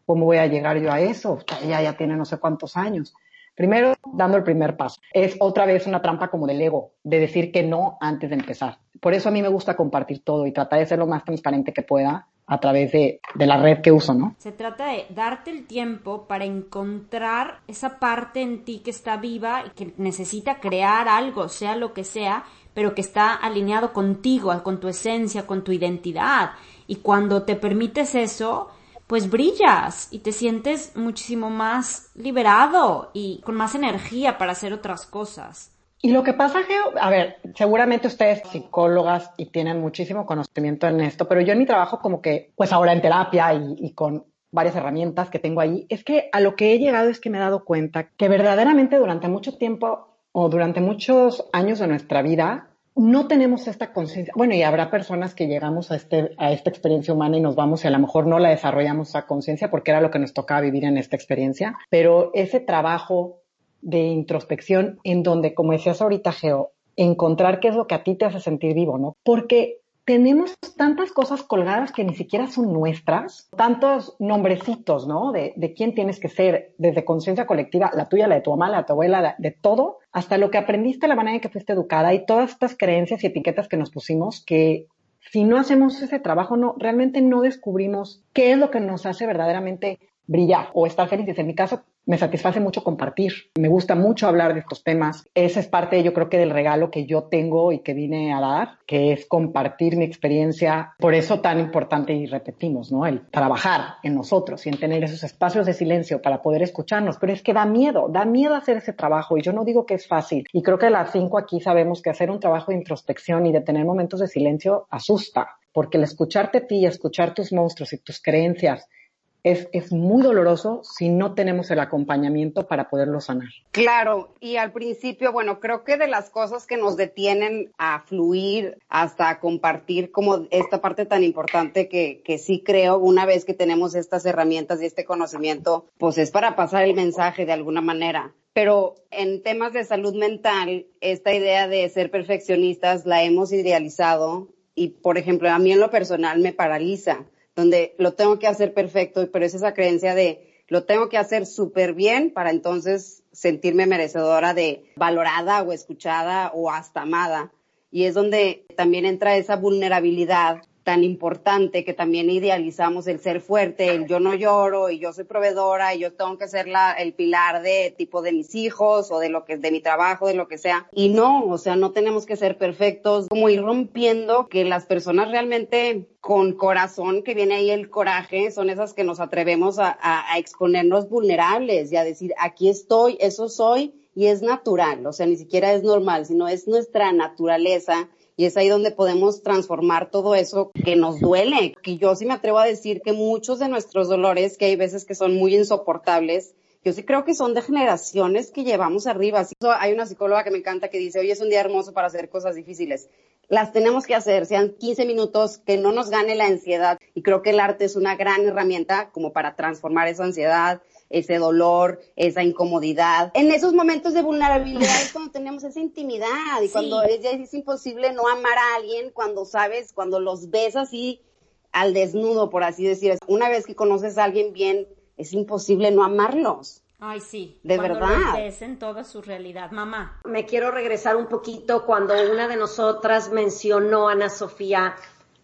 ¿cómo voy a llegar yo a eso? Ella ya tiene no sé cuántos años. Primero, dando el primer paso. Es otra vez una trampa como del ego, de decir que no antes de empezar. Por eso a mí me gusta compartir todo y tratar de ser lo más transparente que pueda a través de, de, la red que uso, ¿no? Se trata de darte el tiempo para encontrar esa parte en ti que está viva y que necesita crear algo, sea lo que sea, pero que está alineado contigo, con tu esencia, con tu identidad. Y cuando te permites eso, pues brillas y te sientes muchísimo más liberado y con más energía para hacer otras cosas. Y lo que pasa, Geo, a ver, seguramente ustedes psicólogas y tienen muchísimo conocimiento en esto, pero yo en mi trabajo como que, pues ahora en terapia y, y con varias herramientas que tengo ahí, es que a lo que he llegado es que me he dado cuenta que verdaderamente durante mucho tiempo o durante muchos años de nuestra vida no tenemos esta conciencia. Bueno, y habrá personas que llegamos a, este, a esta experiencia humana y nos vamos y a lo mejor no la desarrollamos esa conciencia porque era lo que nos tocaba vivir en esta experiencia, pero ese trabajo de introspección en donde, como decías ahorita, Geo, encontrar qué es lo que a ti te hace sentir vivo, ¿no? Porque tenemos tantas cosas colgadas que ni siquiera son nuestras, tantos nombrecitos, ¿no? De, de quién tienes que ser, desde conciencia colectiva, la tuya, la de tu mamá, la de tu abuela, de, todo, hasta lo que aprendiste, la manera en que fuiste educada y todas estas creencias y etiquetas que nos pusimos que si no hacemos ese trabajo, no, realmente no descubrimos qué es lo que nos hace verdaderamente brillar o estar felices. En mi caso, me satisface mucho compartir. Me gusta mucho hablar de estos temas. Esa es parte, yo creo que del regalo que yo tengo y que vine a dar, que es compartir mi experiencia. Por eso tan importante y repetimos, ¿no? El trabajar en nosotros y en tener esos espacios de silencio para poder escucharnos. Pero es que da miedo, da miedo hacer ese trabajo y yo no digo que es fácil. Y creo que las cinco aquí sabemos que hacer un trabajo de introspección y de tener momentos de silencio asusta. Porque el escucharte a ti escuchar tus monstruos y tus creencias es, muy doloroso si no tenemos el acompañamiento para poderlo sanar. Claro, y al principio, bueno, creo que de las cosas que nos detienen a fluir hasta a compartir como esta parte tan importante que, que sí creo una vez que tenemos estas herramientas y este conocimiento, pues es para pasar el mensaje de alguna manera. Pero en temas de salud mental, esta idea de ser perfeccionistas la hemos idealizado y, por ejemplo, a mí en lo personal me paraliza donde lo tengo que hacer perfecto, pero es esa creencia de lo tengo que hacer súper bien para entonces sentirme merecedora de valorada o escuchada o hasta amada. Y es donde también entra esa vulnerabilidad tan importante que también idealizamos el ser fuerte, el yo no lloro y yo soy proveedora y yo tengo que ser la, el pilar de tipo de mis hijos o de lo que de mi trabajo, de lo que sea. Y no, o sea, no tenemos que ser perfectos, como ir rompiendo que las personas realmente con corazón, que viene ahí el coraje, son esas que nos atrevemos a, a, a exponernos vulnerables y a decir, aquí estoy, eso soy y es natural, o sea, ni siquiera es normal, sino es nuestra naturaleza y es ahí donde podemos transformar todo eso que nos duele. Que yo sí me atrevo a decir que muchos de nuestros dolores, que hay veces que son muy insoportables, yo sí creo que son de generaciones que llevamos arriba. Hay una psicóloga que me encanta que dice, hoy es un día hermoso para hacer cosas difíciles. Las tenemos que hacer, sean 15 minutos, que no nos gane la ansiedad. Y creo que el arte es una gran herramienta como para transformar esa ansiedad, ese dolor, esa incomodidad. En esos momentos de vulnerabilidad es cuando tenemos esa intimidad y sí. cuando es, es imposible no amar a alguien, cuando sabes, cuando los ves así al desnudo, por así decir. Una vez que conoces a alguien bien, es imposible no amarlos. Ay, sí. De cuando verdad. Los ves en toda su realidad, mamá. Me quiero regresar un poquito cuando una de nosotras mencionó a Ana Sofía,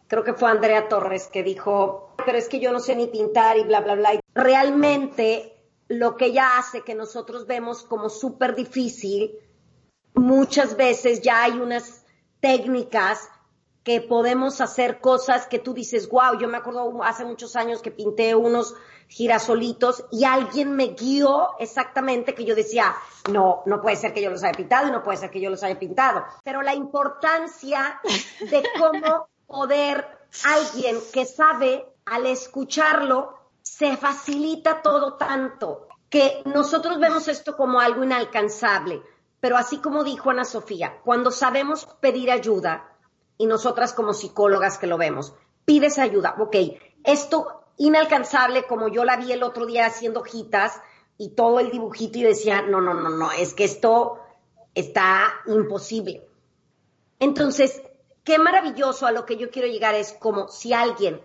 creo que fue Andrea Torres, que dijo, pero es que yo no sé ni pintar y bla, bla, bla. Realmente lo que ella hace que nosotros vemos como súper difícil, muchas veces ya hay unas técnicas que podemos hacer cosas que tú dices, wow, yo me acuerdo hace muchos años que pinté unos girasolitos y alguien me guió exactamente que yo decía, no, no puede ser que yo los haya pintado y no puede ser que yo los haya pintado. Pero la importancia de cómo poder alguien que sabe al escucharlo se facilita todo tanto que nosotros vemos esto como algo inalcanzable. Pero así como dijo Ana Sofía, cuando sabemos pedir ayuda, y nosotras como psicólogas que lo vemos, pides ayuda, ok, esto inalcanzable como yo la vi el otro día haciendo hojitas y todo el dibujito y decía, no, no, no, no, es que esto está imposible. Entonces, qué maravilloso a lo que yo quiero llegar es como si alguien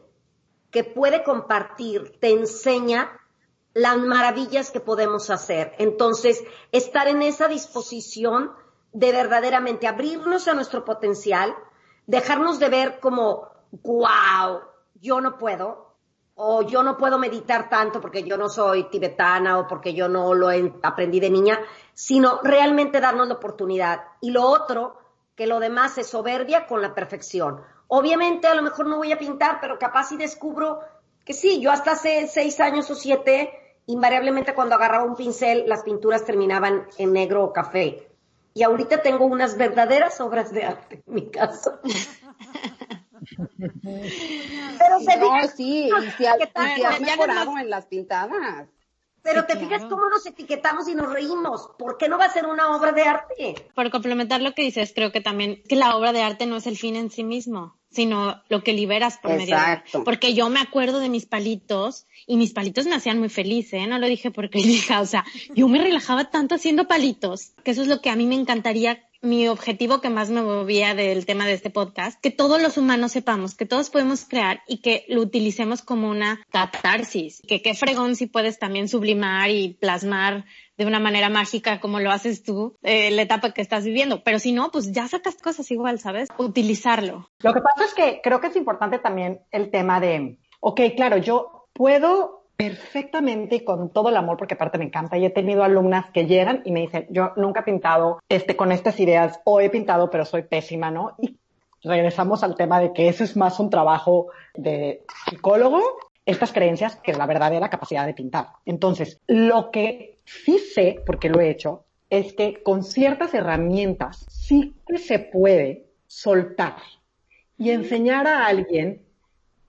que puede compartir te enseña las maravillas que podemos hacer. Entonces, estar en esa disposición de verdaderamente abrirnos a nuestro potencial, dejarnos de ver como, wow, yo no puedo, o yo no puedo meditar tanto porque yo no soy tibetana o porque yo no lo aprendí de niña, sino realmente darnos la oportunidad. Y lo otro, que lo demás es soberbia con la perfección. Obviamente a lo mejor no voy a pintar, pero capaz si descubro que sí, yo hasta hace seis años o siete, invariablemente cuando agarraba un pincel, las pinturas terminaban en negro o café. Y ahorita tengo unas verdaderas obras de arte en mi casa. Pero se no, sí, y si, has mejorado en las pintadas. Pero te fijas cómo nos etiquetamos y nos reímos. ¿Por qué no va a ser una obra de arte? Por complementar lo que dices, creo que también que la obra de arte no es el fin en sí mismo, sino lo que liberas por medio de Porque yo me acuerdo de mis palitos y mis palitos me hacían muy feliz, ¿eh? No lo dije porque hija, o sea, yo me relajaba tanto haciendo palitos, que eso es lo que a mí me encantaría mi objetivo que más me movía del tema de este podcast, que todos los humanos sepamos que todos podemos crear y que lo utilicemos como una catarsis, que qué fregón si puedes también sublimar y plasmar de una manera mágica como lo haces tú eh, la etapa que estás viviendo, pero si no, pues ya sacas cosas igual, ¿sabes? Utilizarlo. Lo que pasa es que creo que es importante también el tema de, ok, claro, yo puedo perfectamente y con todo el amor, porque aparte me encanta. Y he tenido alumnas que llegan y me dicen, yo nunca he pintado este, con estas ideas, o he pintado, pero soy pésima, ¿no? Y regresamos al tema de que eso es más un trabajo de psicólogo, estas creencias, que la verdadera capacidad de pintar. Entonces, lo que sí sé, porque lo he hecho, es que con ciertas herramientas sí que se puede soltar y enseñar a alguien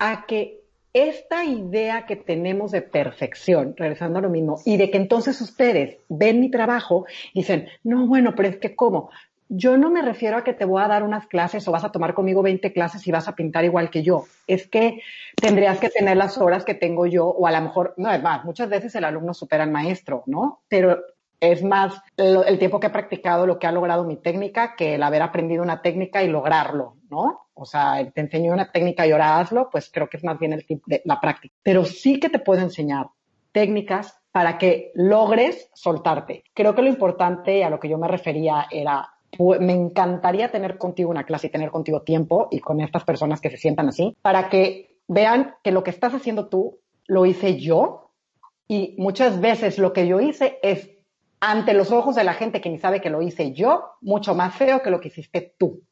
a que esta idea que tenemos de perfección, regresando a lo mismo, y de que entonces ustedes ven mi trabajo dicen, no, bueno, pero es que ¿cómo? Yo no me refiero a que te voy a dar unas clases o vas a tomar conmigo 20 clases y vas a pintar igual que yo. Es que tendrías que tener las horas que tengo yo o a lo mejor, no, es más, muchas veces el alumno supera al maestro, ¿no? Pero es más el tiempo que he practicado lo que ha logrado mi técnica que el haber aprendido una técnica y lograrlo, ¿no? O sea, te enseño una técnica y ahora hazlo, pues creo que es más bien el de la práctica. Pero sí que te puedo enseñar técnicas para que logres soltarte. Creo que lo importante a lo que yo me refería era, me encantaría tener contigo una clase y tener contigo tiempo y con estas personas que se sientan así, para que vean que lo que estás haciendo tú lo hice yo y muchas veces lo que yo hice es ante los ojos de la gente que ni sabe que lo hice yo, mucho más feo que lo que hiciste tú.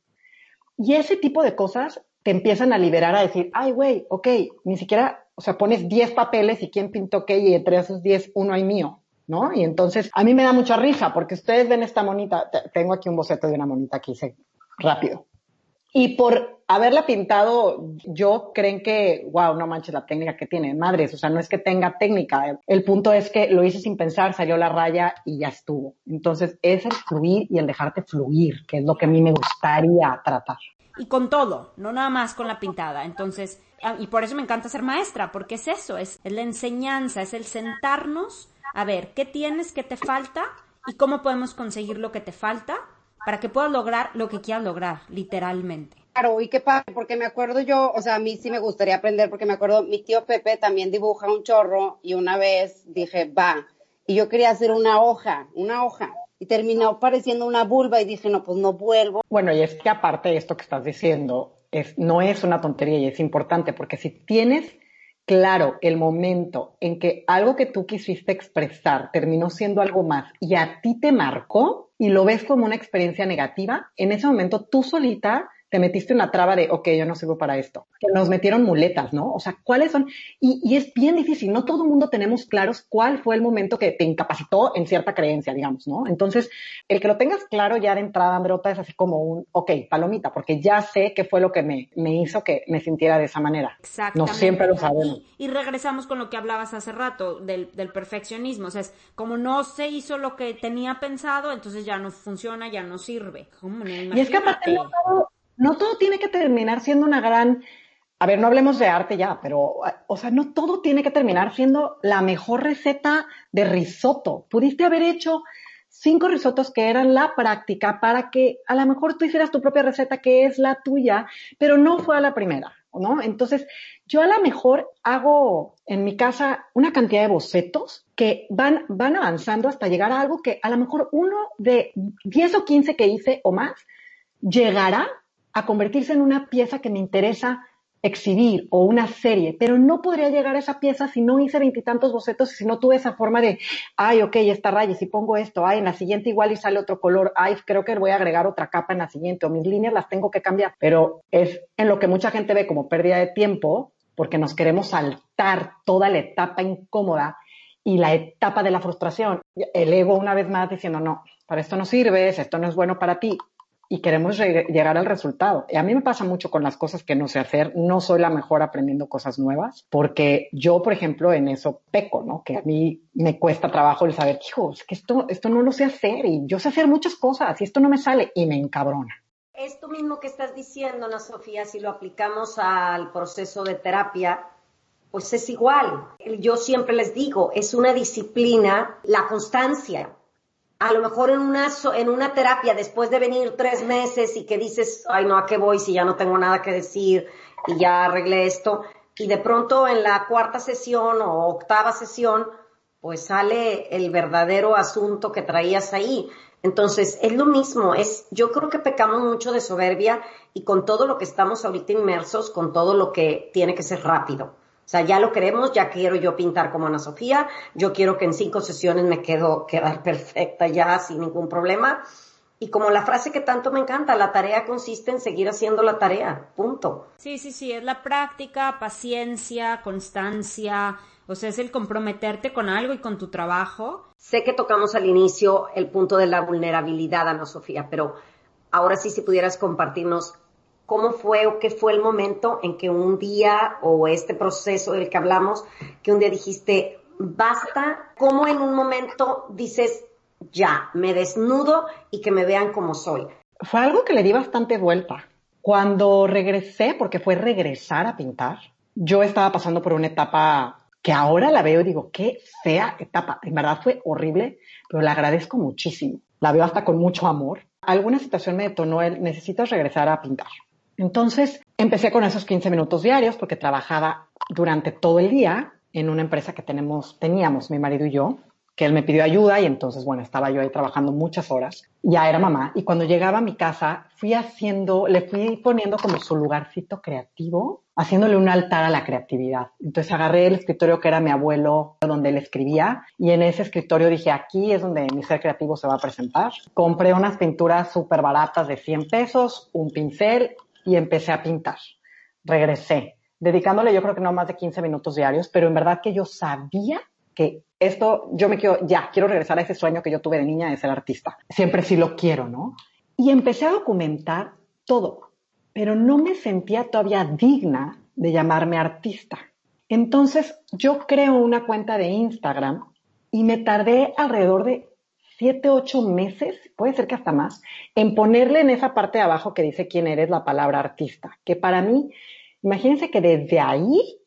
Y ese tipo de cosas te empiezan a liberar a decir, ay, güey, ok, ni siquiera, o sea, pones 10 papeles y quién pintó qué y entre esos 10 uno hay mío, ¿no? Y entonces a mí me da mucha risa porque ustedes ven esta monita, tengo aquí un boceto de una monita que hice rápido. Y por haberla pintado, yo creen que, wow, no manches la técnica que tiene, madres, o sea, no es que tenga técnica, el punto es que lo hice sin pensar, salió la raya y ya estuvo. Entonces, es el fluir y el dejarte fluir, que es lo que a mí me gustaría tratar. Y con todo, no nada más con la pintada. Entonces, ah, y por eso me encanta ser maestra, porque es eso, es, es la enseñanza, es el sentarnos a ver qué tienes, qué te falta y cómo podemos conseguir lo que te falta para que puedas lograr lo que quieras lograr, literalmente. Claro, y qué padre, porque me acuerdo yo, o sea, a mí sí me gustaría aprender, porque me acuerdo, mi tío Pepe también dibuja un chorro y una vez dije, va, y yo quería hacer una hoja, una hoja, y terminó pareciendo una vulva y dije, no, pues no vuelvo. Bueno, y es que aparte de esto que estás diciendo, es, no es una tontería y es importante, porque si tienes claro el momento en que algo que tú quisiste expresar terminó siendo algo más y a ti te marcó y lo ves como una experiencia negativa, en ese momento tú solita te metiste una traba de, ok, yo no sirvo para esto. Que nos metieron muletas, ¿no? O sea, ¿cuáles son? Y, y es bien difícil, no todo el mundo tenemos claros cuál fue el momento que te incapacitó en cierta creencia, digamos, ¿no? Entonces, el que lo tengas claro ya de entrada, Androta, es así como un, ok, palomita, porque ya sé qué fue lo que me, me hizo que me sintiera de esa manera. Exactamente. No siempre lo sabemos. Y, y regresamos con lo que hablabas hace rato, del, del perfeccionismo. O sea, es como no se hizo lo que tenía pensado, entonces ya no funciona, ya no sirve. ¿Cómo? y es que aparte no todo tiene que terminar siendo una gran, a ver, no hablemos de arte ya, pero, o sea, no todo tiene que terminar siendo la mejor receta de risotto. Pudiste haber hecho cinco risotos que eran la práctica para que a lo mejor tú hicieras tu propia receta que es la tuya, pero no fue a la primera, ¿no? Entonces, yo a lo mejor hago en mi casa una cantidad de bocetos que van, van avanzando hasta llegar a algo que a lo mejor uno de 10 o 15 que hice o más llegará a convertirse en una pieza que me interesa exhibir o una serie, pero no podría llegar a esa pieza si no hice veintitantos bocetos y si no tuve esa forma de, ay, ok, esta raya, si pongo esto, ay, en la siguiente igual y sale otro color, ay, creo que voy a agregar otra capa en la siguiente o mis líneas las tengo que cambiar, pero es en lo que mucha gente ve como pérdida de tiempo porque nos queremos saltar toda la etapa incómoda y la etapa de la frustración. El ego una vez más diciendo, no, para esto no sirves, esto no es bueno para ti y queremos llegar al resultado. Y a mí me pasa mucho con las cosas que no sé hacer. No soy la mejor aprendiendo cosas nuevas, porque yo, por ejemplo, en eso peco, ¿no? Que a mí me cuesta trabajo el saber, hijos, que esto, esto no lo sé hacer y yo sé hacer muchas cosas y esto no me sale y me encabrona. Esto mismo que estás diciendo, Ana Sofía, si lo aplicamos al proceso de terapia, pues es igual. Yo siempre les digo, es una disciplina, la constancia a lo mejor en una, en una terapia después de venir tres meses y que dices, ay no, ¿a qué voy si ya no tengo nada que decir y ya arreglé esto? Y de pronto en la cuarta sesión o octava sesión, pues sale el verdadero asunto que traías ahí. Entonces, es lo mismo, es, yo creo que pecamos mucho de soberbia y con todo lo que estamos ahorita inmersos, con todo lo que tiene que ser rápido. O sea, ya lo queremos, ya quiero yo pintar como Ana Sofía, yo quiero que en cinco sesiones me quedo quedar perfecta ya sin ningún problema. Y como la frase que tanto me encanta, la tarea consiste en seguir haciendo la tarea, punto. Sí, sí, sí, es la práctica, paciencia, constancia, o sea, es el comprometerte con algo y con tu trabajo. Sé que tocamos al inicio el punto de la vulnerabilidad, Ana Sofía, pero ahora sí, si pudieras compartirnos cómo fue o qué fue el momento en que un día o este proceso del que hablamos, que un día dijiste, basta, cómo en un momento dices, ya, me desnudo y que me vean como soy. Fue algo que le di bastante vuelta. Cuando regresé, porque fue regresar a pintar, yo estaba pasando por una etapa que ahora la veo y digo, qué fea etapa. En verdad fue horrible, pero la agradezco muchísimo. La veo hasta con mucho amor. Alguna situación me detonó el, necesitas regresar a pintar. Entonces empecé con esos 15 minutos diarios porque trabajaba durante todo el día en una empresa que tenemos, teníamos mi marido y yo, que él me pidió ayuda y entonces, bueno, estaba yo ahí trabajando muchas horas. Ya era mamá y cuando llegaba a mi casa fui haciendo, le fui poniendo como su lugarcito creativo, haciéndole un altar a la creatividad. Entonces agarré el escritorio que era mi abuelo, donde él escribía, y en ese escritorio dije, aquí es donde mi ser creativo se va a presentar. Compré unas pinturas súper baratas de 100 pesos, un pincel y empecé a pintar. Regresé, dedicándole yo creo que no más de 15 minutos diarios, pero en verdad que yo sabía que esto, yo me quiero, ya, quiero regresar a ese sueño que yo tuve de niña de ser artista. Siempre sí lo quiero, ¿no? Y empecé a documentar todo, pero no me sentía todavía digna de llamarme artista. Entonces yo creo una cuenta de Instagram y me tardé alrededor de siete, ocho meses, puede ser que hasta más, en ponerle en esa parte de abajo que dice quién eres la palabra artista. Que para mí, imagínense que desde ahí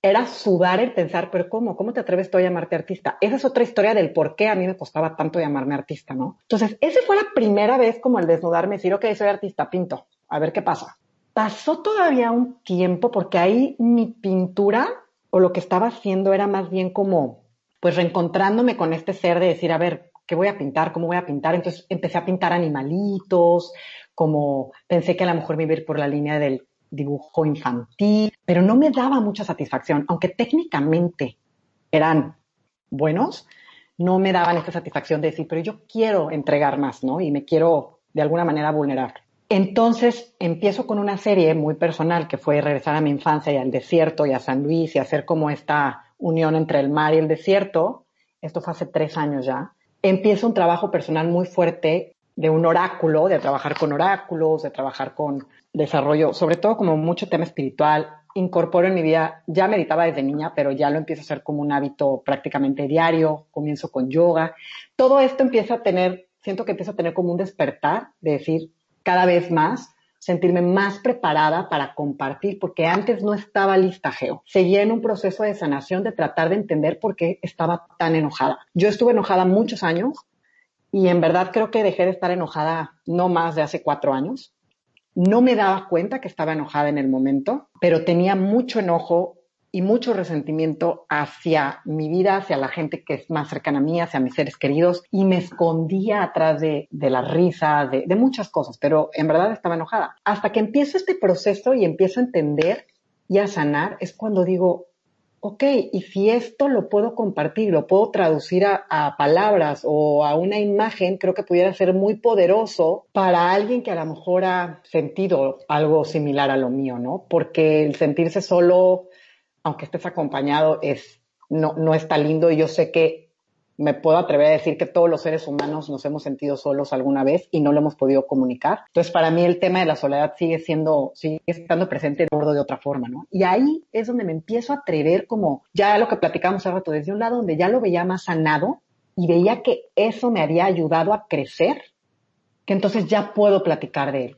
era sudar el pensar, pero ¿cómo? ¿Cómo te atreves tú a llamarte artista? Esa es otra historia del por qué a mí me costaba tanto llamarme artista, ¿no? Entonces, esa fue la primera vez como el desnudarme, decir, ok, soy artista, pinto, a ver qué pasa. Pasó todavía un tiempo porque ahí mi pintura o lo que estaba haciendo era más bien como, pues reencontrándome con este ser de decir, a ver, ¿qué voy a pintar? ¿Cómo voy a pintar? Entonces empecé a pintar animalitos, como pensé que a lo mejor me iba a ir por la línea del dibujo infantil, pero no me daba mucha satisfacción, aunque técnicamente eran buenos, no me daban esta satisfacción de decir, pero yo quiero entregar más, ¿no? Y me quiero de alguna manera vulnerar. Entonces empiezo con una serie muy personal que fue regresar a mi infancia y al desierto y a San Luis y hacer como esta unión entre el mar y el desierto. Esto fue hace tres años ya empiezo un trabajo personal muy fuerte de un oráculo, de trabajar con oráculos, de trabajar con desarrollo, sobre todo como mucho tema espiritual. Incorporo en mi vida, ya meditaba desde niña, pero ya lo empiezo a hacer como un hábito prácticamente diario, comienzo con yoga. Todo esto empieza a tener, siento que empieza a tener como un despertar de decir cada vez más sentirme más preparada para compartir, porque antes no estaba lista, Geo. Seguía en un proceso de sanación, de tratar de entender por qué estaba tan enojada. Yo estuve enojada muchos años y en verdad creo que dejé de estar enojada no más de hace cuatro años. No me daba cuenta que estaba enojada en el momento, pero tenía mucho enojo y mucho resentimiento hacia mi vida, hacia la gente que es más cercana a mí, hacia mis seres queridos, y me escondía atrás de, la risa, de, muchas cosas, pero en verdad estaba enojada. Hasta que empiezo este proceso y empiezo a entender y a sanar, es cuando digo, ok, y si esto lo puedo compartir, lo puedo traducir a, palabras o a una imagen, creo que pudiera ser muy poderoso para alguien que a lo mejor ha sentido algo similar a lo mío, ¿no? Porque el sentirse solo, aunque estés acompañado, es, no, no está lindo y yo sé que me puedo atrever a decir que todos los seres humanos nos hemos sentido solos alguna vez y no lo hemos podido comunicar. Entonces, para mí el tema de la soledad sigue siendo, sigue estando presente de otra forma, ¿no? Y ahí es donde me empiezo a atrever como ya lo que platicamos hace rato, desde un lado donde ya lo veía más sanado y veía que eso me había ayudado a crecer, que entonces ya puedo platicar de él.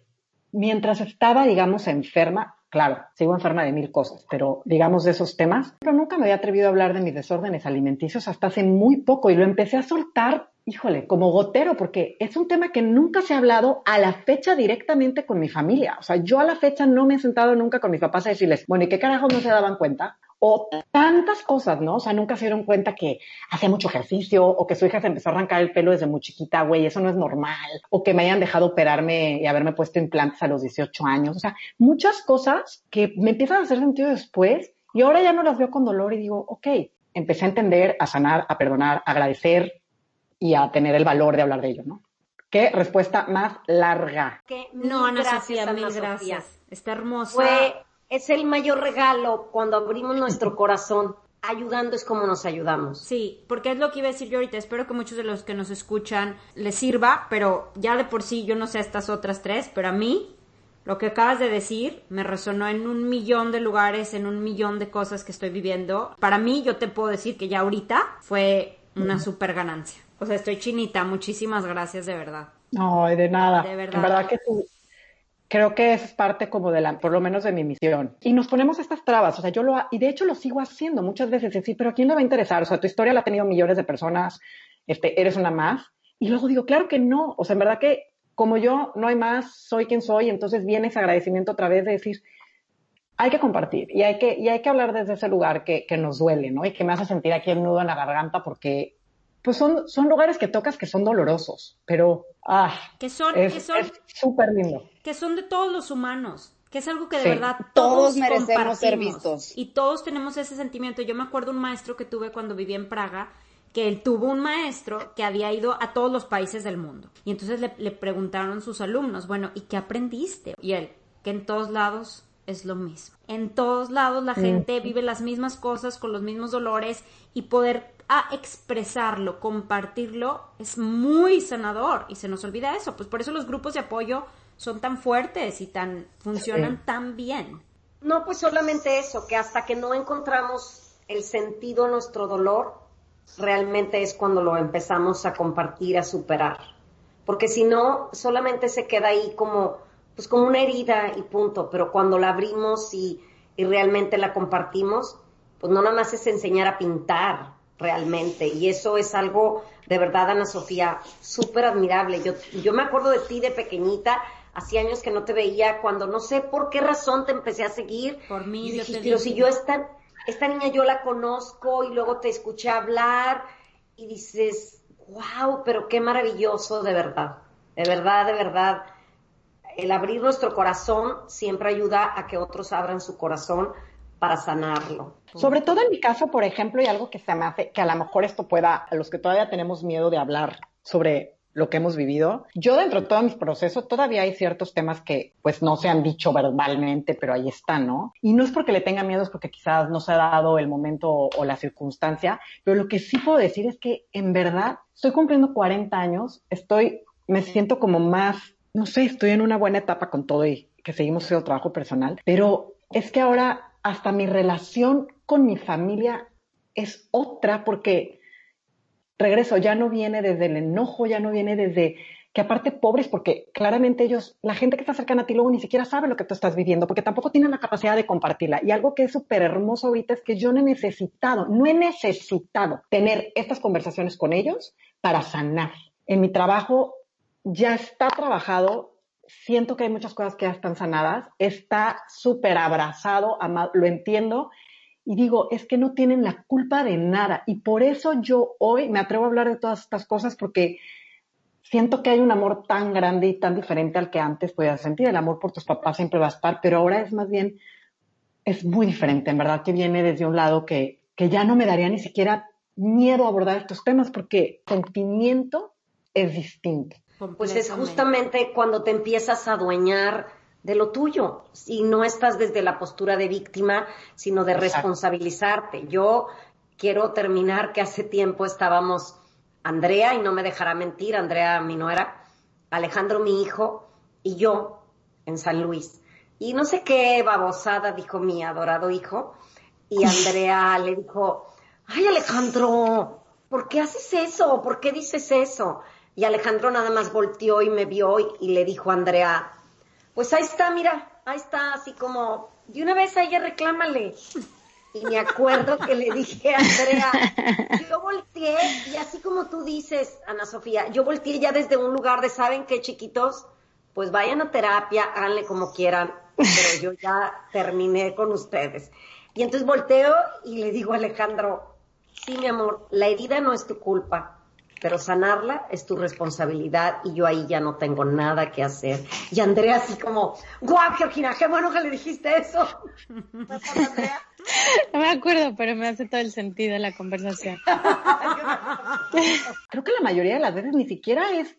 Mientras estaba, digamos, enferma, Claro, sigo enferma de mil cosas, pero digamos de esos temas, pero nunca me había atrevido a hablar de mis desórdenes alimenticios hasta hace muy poco y lo empecé a soltar, híjole, como gotero, porque es un tema que nunca se ha hablado a la fecha directamente con mi familia. O sea, yo a la fecha no me he sentado nunca con mis papás a decirles, bueno, ¿y qué carajo no se daban cuenta? O tantas cosas, ¿no? O sea, nunca se dieron cuenta que hacía mucho ejercicio o que su hija se empezó a arrancar el pelo desde muy chiquita, güey, eso no es normal, o que me hayan dejado operarme y haberme puesto implantes a los 18 años, o sea, muchas cosas que me empiezan a hacer sentido después y ahora ya no las veo con dolor y digo, ok, empecé a entender, a sanar, a perdonar, a agradecer y a tener el valor de hablar de ello, ¿no? Qué respuesta más larga. no, Ana Sofía, mil gracias. Está hermosa es el mayor regalo cuando abrimos nuestro corazón. Ayudando es como nos ayudamos. Sí, porque es lo que iba a decir yo ahorita. Espero que muchos de los que nos escuchan les sirva, pero ya de por sí yo no sé estas otras tres, pero a mí lo que acabas de decir me resonó en un millón de lugares, en un millón de cosas que estoy viviendo. Para mí yo te puedo decir que ya ahorita fue una super ganancia. O sea, estoy chinita. Muchísimas gracias de verdad. No, de nada. De verdad. En verdad que tú, creo que es parte como de la, por lo menos de mi misión. Y nos ponemos estas trabas, o sea, yo lo, y de hecho lo sigo haciendo muchas veces, decir, pero ¿a quién le va a interesar? O sea, tu historia la ha tenido millones de personas, este, eres una más. Y luego digo, claro que no, o sea, en verdad que como yo no hay más, soy quien soy, entonces viene ese agradecimiento otra vez de decir, hay que compartir y hay que, y hay que hablar desde ese lugar que, que nos duele, ¿no? Y que me hace sentir aquí el nudo en la garganta porque pues son, son lugares que tocas que son dolorosos, pero ah, que son, es súper lindo. Que son de todos los humanos, que es algo que de verdad todos, merecemos ser vistos. Y todos tenemos ese sentimiento. Yo me acuerdo un maestro que tuve cuando vivía en Praga, que él tuvo un maestro que había ido a todos los países del mundo. Y entonces le, le preguntaron sus alumnos, bueno, ¿y qué aprendiste? Y él, que en todos lados es lo mismo. En todos lados la gente vive las mismas cosas con los mismos dolores y poder a expresarlo, compartirlo, es muy sanador y se nos olvida eso. Pues por eso los grupos de apoyo son tan fuertes y tan funcionan tan bien. No, pues solamente eso, que hasta que no encontramos el sentido a nuestro dolor, realmente es cuando lo empezamos a compartir, a superar. Porque si no, solamente se queda ahí como, pues como una herida y punto. Pero cuando la abrimos y, y realmente la compartimos, pues no nada más es enseñar a pintar, realmente. Y eso es algo de verdad, Ana Sofía, súper admirable. Yo, yo me acuerdo de ti de pequeñita, hacía años que no te veía, cuando no sé por qué razón te empecé a seguir. Por mí, y pero si yo esta, esta niña yo la conozco y luego te escuché hablar y dices, wow, pero qué maravilloso, de verdad. De verdad, de verdad. El abrir nuestro corazón siempre ayuda a que otros abran su corazón para sanarlo. Sobre todo en mi caso, por ejemplo, y algo que se me hace, que a lo mejor esto pueda, a los que todavía tenemos miedo de hablar sobre lo que hemos vivido. Yo dentro de todo mi proceso todavía hay ciertos temas que pues no se han dicho verbalmente, pero ahí están, ¿no? Y no es porque le tenga miedo, es porque quizás no se ha dado el momento o, la circunstancia, pero lo que sí puedo decir es que en verdad estoy cumpliendo 40 años, estoy, me siento como más, no sé, estoy en una buena etapa con todo y que seguimos haciendo trabajo personal, pero es que ahora hasta mi relación con mi familia es otra porque, regreso, ya no viene desde el enojo, ya no viene desde que aparte pobres, porque claramente ellos, la gente que está cercana a ti luego ni siquiera sabe lo que tú estás viviendo, porque tampoco tienen la capacidad de compartirla. Y algo que es súper hermoso ahorita es que yo no he necesitado, no he necesitado tener estas conversaciones con ellos para sanar. En mi trabajo ya está trabajado siento que hay muchas cosas que ya están sanadas, está súper abrazado, lo entiendo, y digo, es que no tienen la culpa de nada. Y por eso yo hoy me atrevo a hablar de todas estas cosas porque siento que hay un amor tan grande y tan diferente al que antes podías sentir. El amor por tus papás siempre va a estar, pero ahora es más bien es muy diferente, en verdad que viene desde un lado que, que ya no me daría ni siquiera miedo a abordar estos temas porque sentimiento es distinto. Pues es justamente cuando te empiezas a adueñar de lo tuyo y no estás desde la postura de víctima, sino de responsabilizarte. Yo quiero terminar que hace tiempo estábamos Andrea, y no me dejará mentir, Andrea mi nuera, Alejandro mi hijo y yo en San Luis. Y no sé qué babosada dijo mi adorado hijo. Y Andrea le dijo, ay Alejandro, ¿por qué haces eso? ¿Por qué dices eso? Y Alejandro nada más volteó y me vio y, le dijo a Andrea, pues ahí está, mira, ahí está, así como, de una vez a ella reclámale. Y me acuerdo que le dije a Andrea, yo volteé, y así como tú dices, Ana Sofía, yo volteé ya desde un lugar de, ¿saben qué, chiquitos? Pues vayan a terapia, háganle como quieran, pero yo ya terminé con ustedes. Y entonces volteo y le digo a Alejandro, sí, mi amor, la herida no es tu culpa, pero sanarla es tu responsabilidad y yo ahí ya no tengo nada que hacer. Y Andrea así como, guau, Georgina, qué bueno que le dijiste eso. No me acuerdo, pero me hace todo el sentido la conversación. Creo que la mayoría de las veces ni siquiera es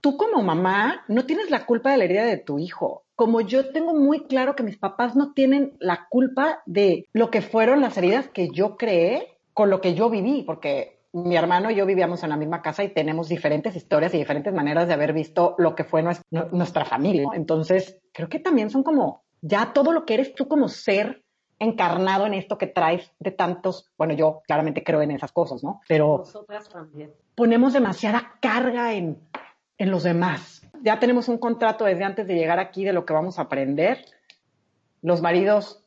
tú como mamá no tienes la culpa de la herida de tu hijo. Como yo tengo muy claro que mis papás no tienen la culpa de lo que fueron las heridas que yo creé con lo que yo viví, porque mi hermano y yo vivíamos en la misma casa y tenemos diferentes historias y diferentes maneras de haber visto lo que fue nuestra, familia. Entonces, creo que también son como ya todo lo que eres tú como ser encarnado en esto que traes de tantos, bueno, yo claramente creo en esas cosas, ¿no? Pero ponemos demasiada carga en, en los demás. Ya tenemos un contrato desde antes de llegar aquí de lo que vamos a aprender. Los maridos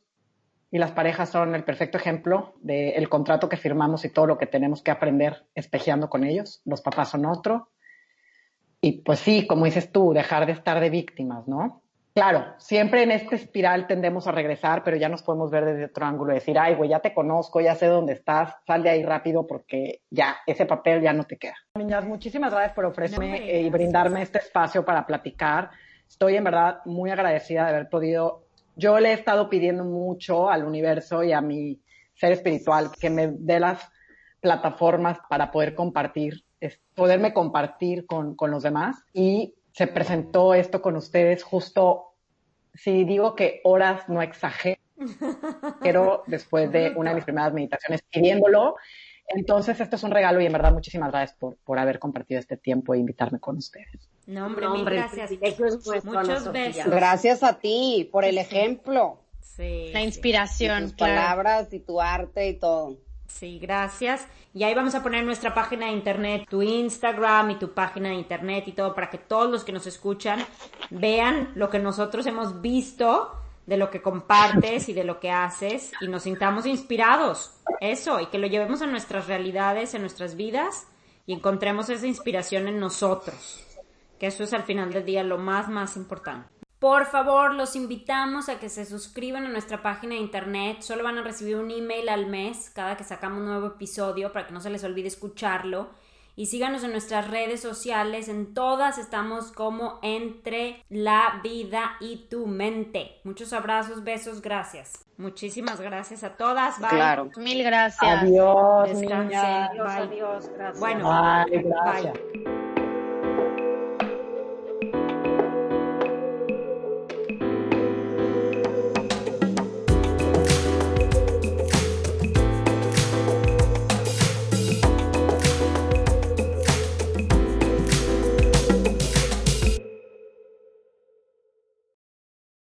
y las parejas son el perfecto ejemplo del contrato que firmamos y todo lo que tenemos que aprender espejeando con ellos. Los papás son otro. Y pues sí, como dices tú, dejar de estar de víctimas, ¿no? Claro, siempre en esta espiral tendemos a regresar, pero ya nos podemos ver desde otro ángulo, decir, ay, güey, ya te conozco, ya sé dónde estás, sal de ahí rápido porque ya, ese papel ya no te queda. Niñas, muchísimas gracias por ofrecerme eh, y brindarme este espacio para platicar. Estoy en verdad muy agradecida de haber podido yo le he estado pidiendo mucho al universo y a mi ser espiritual que me dé las plataformas para poder compartir, poderme compartir con, con los demás. Y se presentó esto con ustedes justo, si digo que horas no exagero, pero después de una de mis primeras meditaciones pidiéndolo entonces, esto es un regalo y en verdad muchísimas gracias por, por haber compartido este tiempo e invitarme con ustedes. No, hombre, gracias. Muchos besos. Gracias a ti por el ejemplo. Sí. La inspiración. tus palabras y tu arte y todo. Sí, gracias. Y ahí vamos a poner nuestra página de internet, tu Instagram y tu página de internet y todo para que todos los que nos escuchan vean lo que nosotros hemos visto de lo que compartes y de lo que haces y nos sintamos inspirados. Eso, y que lo llevemos a nuestras realidades, en nuestras vidas y encontremos esa inspiración en nosotros. Que eso es al final del día lo más, más importante. Por favor, los invitamos a que se suscriban a nuestra página de internet. Solo van a recibir un email al mes cada que sacamos un nuevo episodio para que no se les olvide escucharlo y síganos en nuestras redes sociales, en todas estamos como entre la vida y tu mente. Muchos abrazos, besos, gracias. Muchísimas gracias a todas. Bye. Claro. Mil gracias. Adiós, Adiós, adiós, gracias. Bueno, bye. gracias.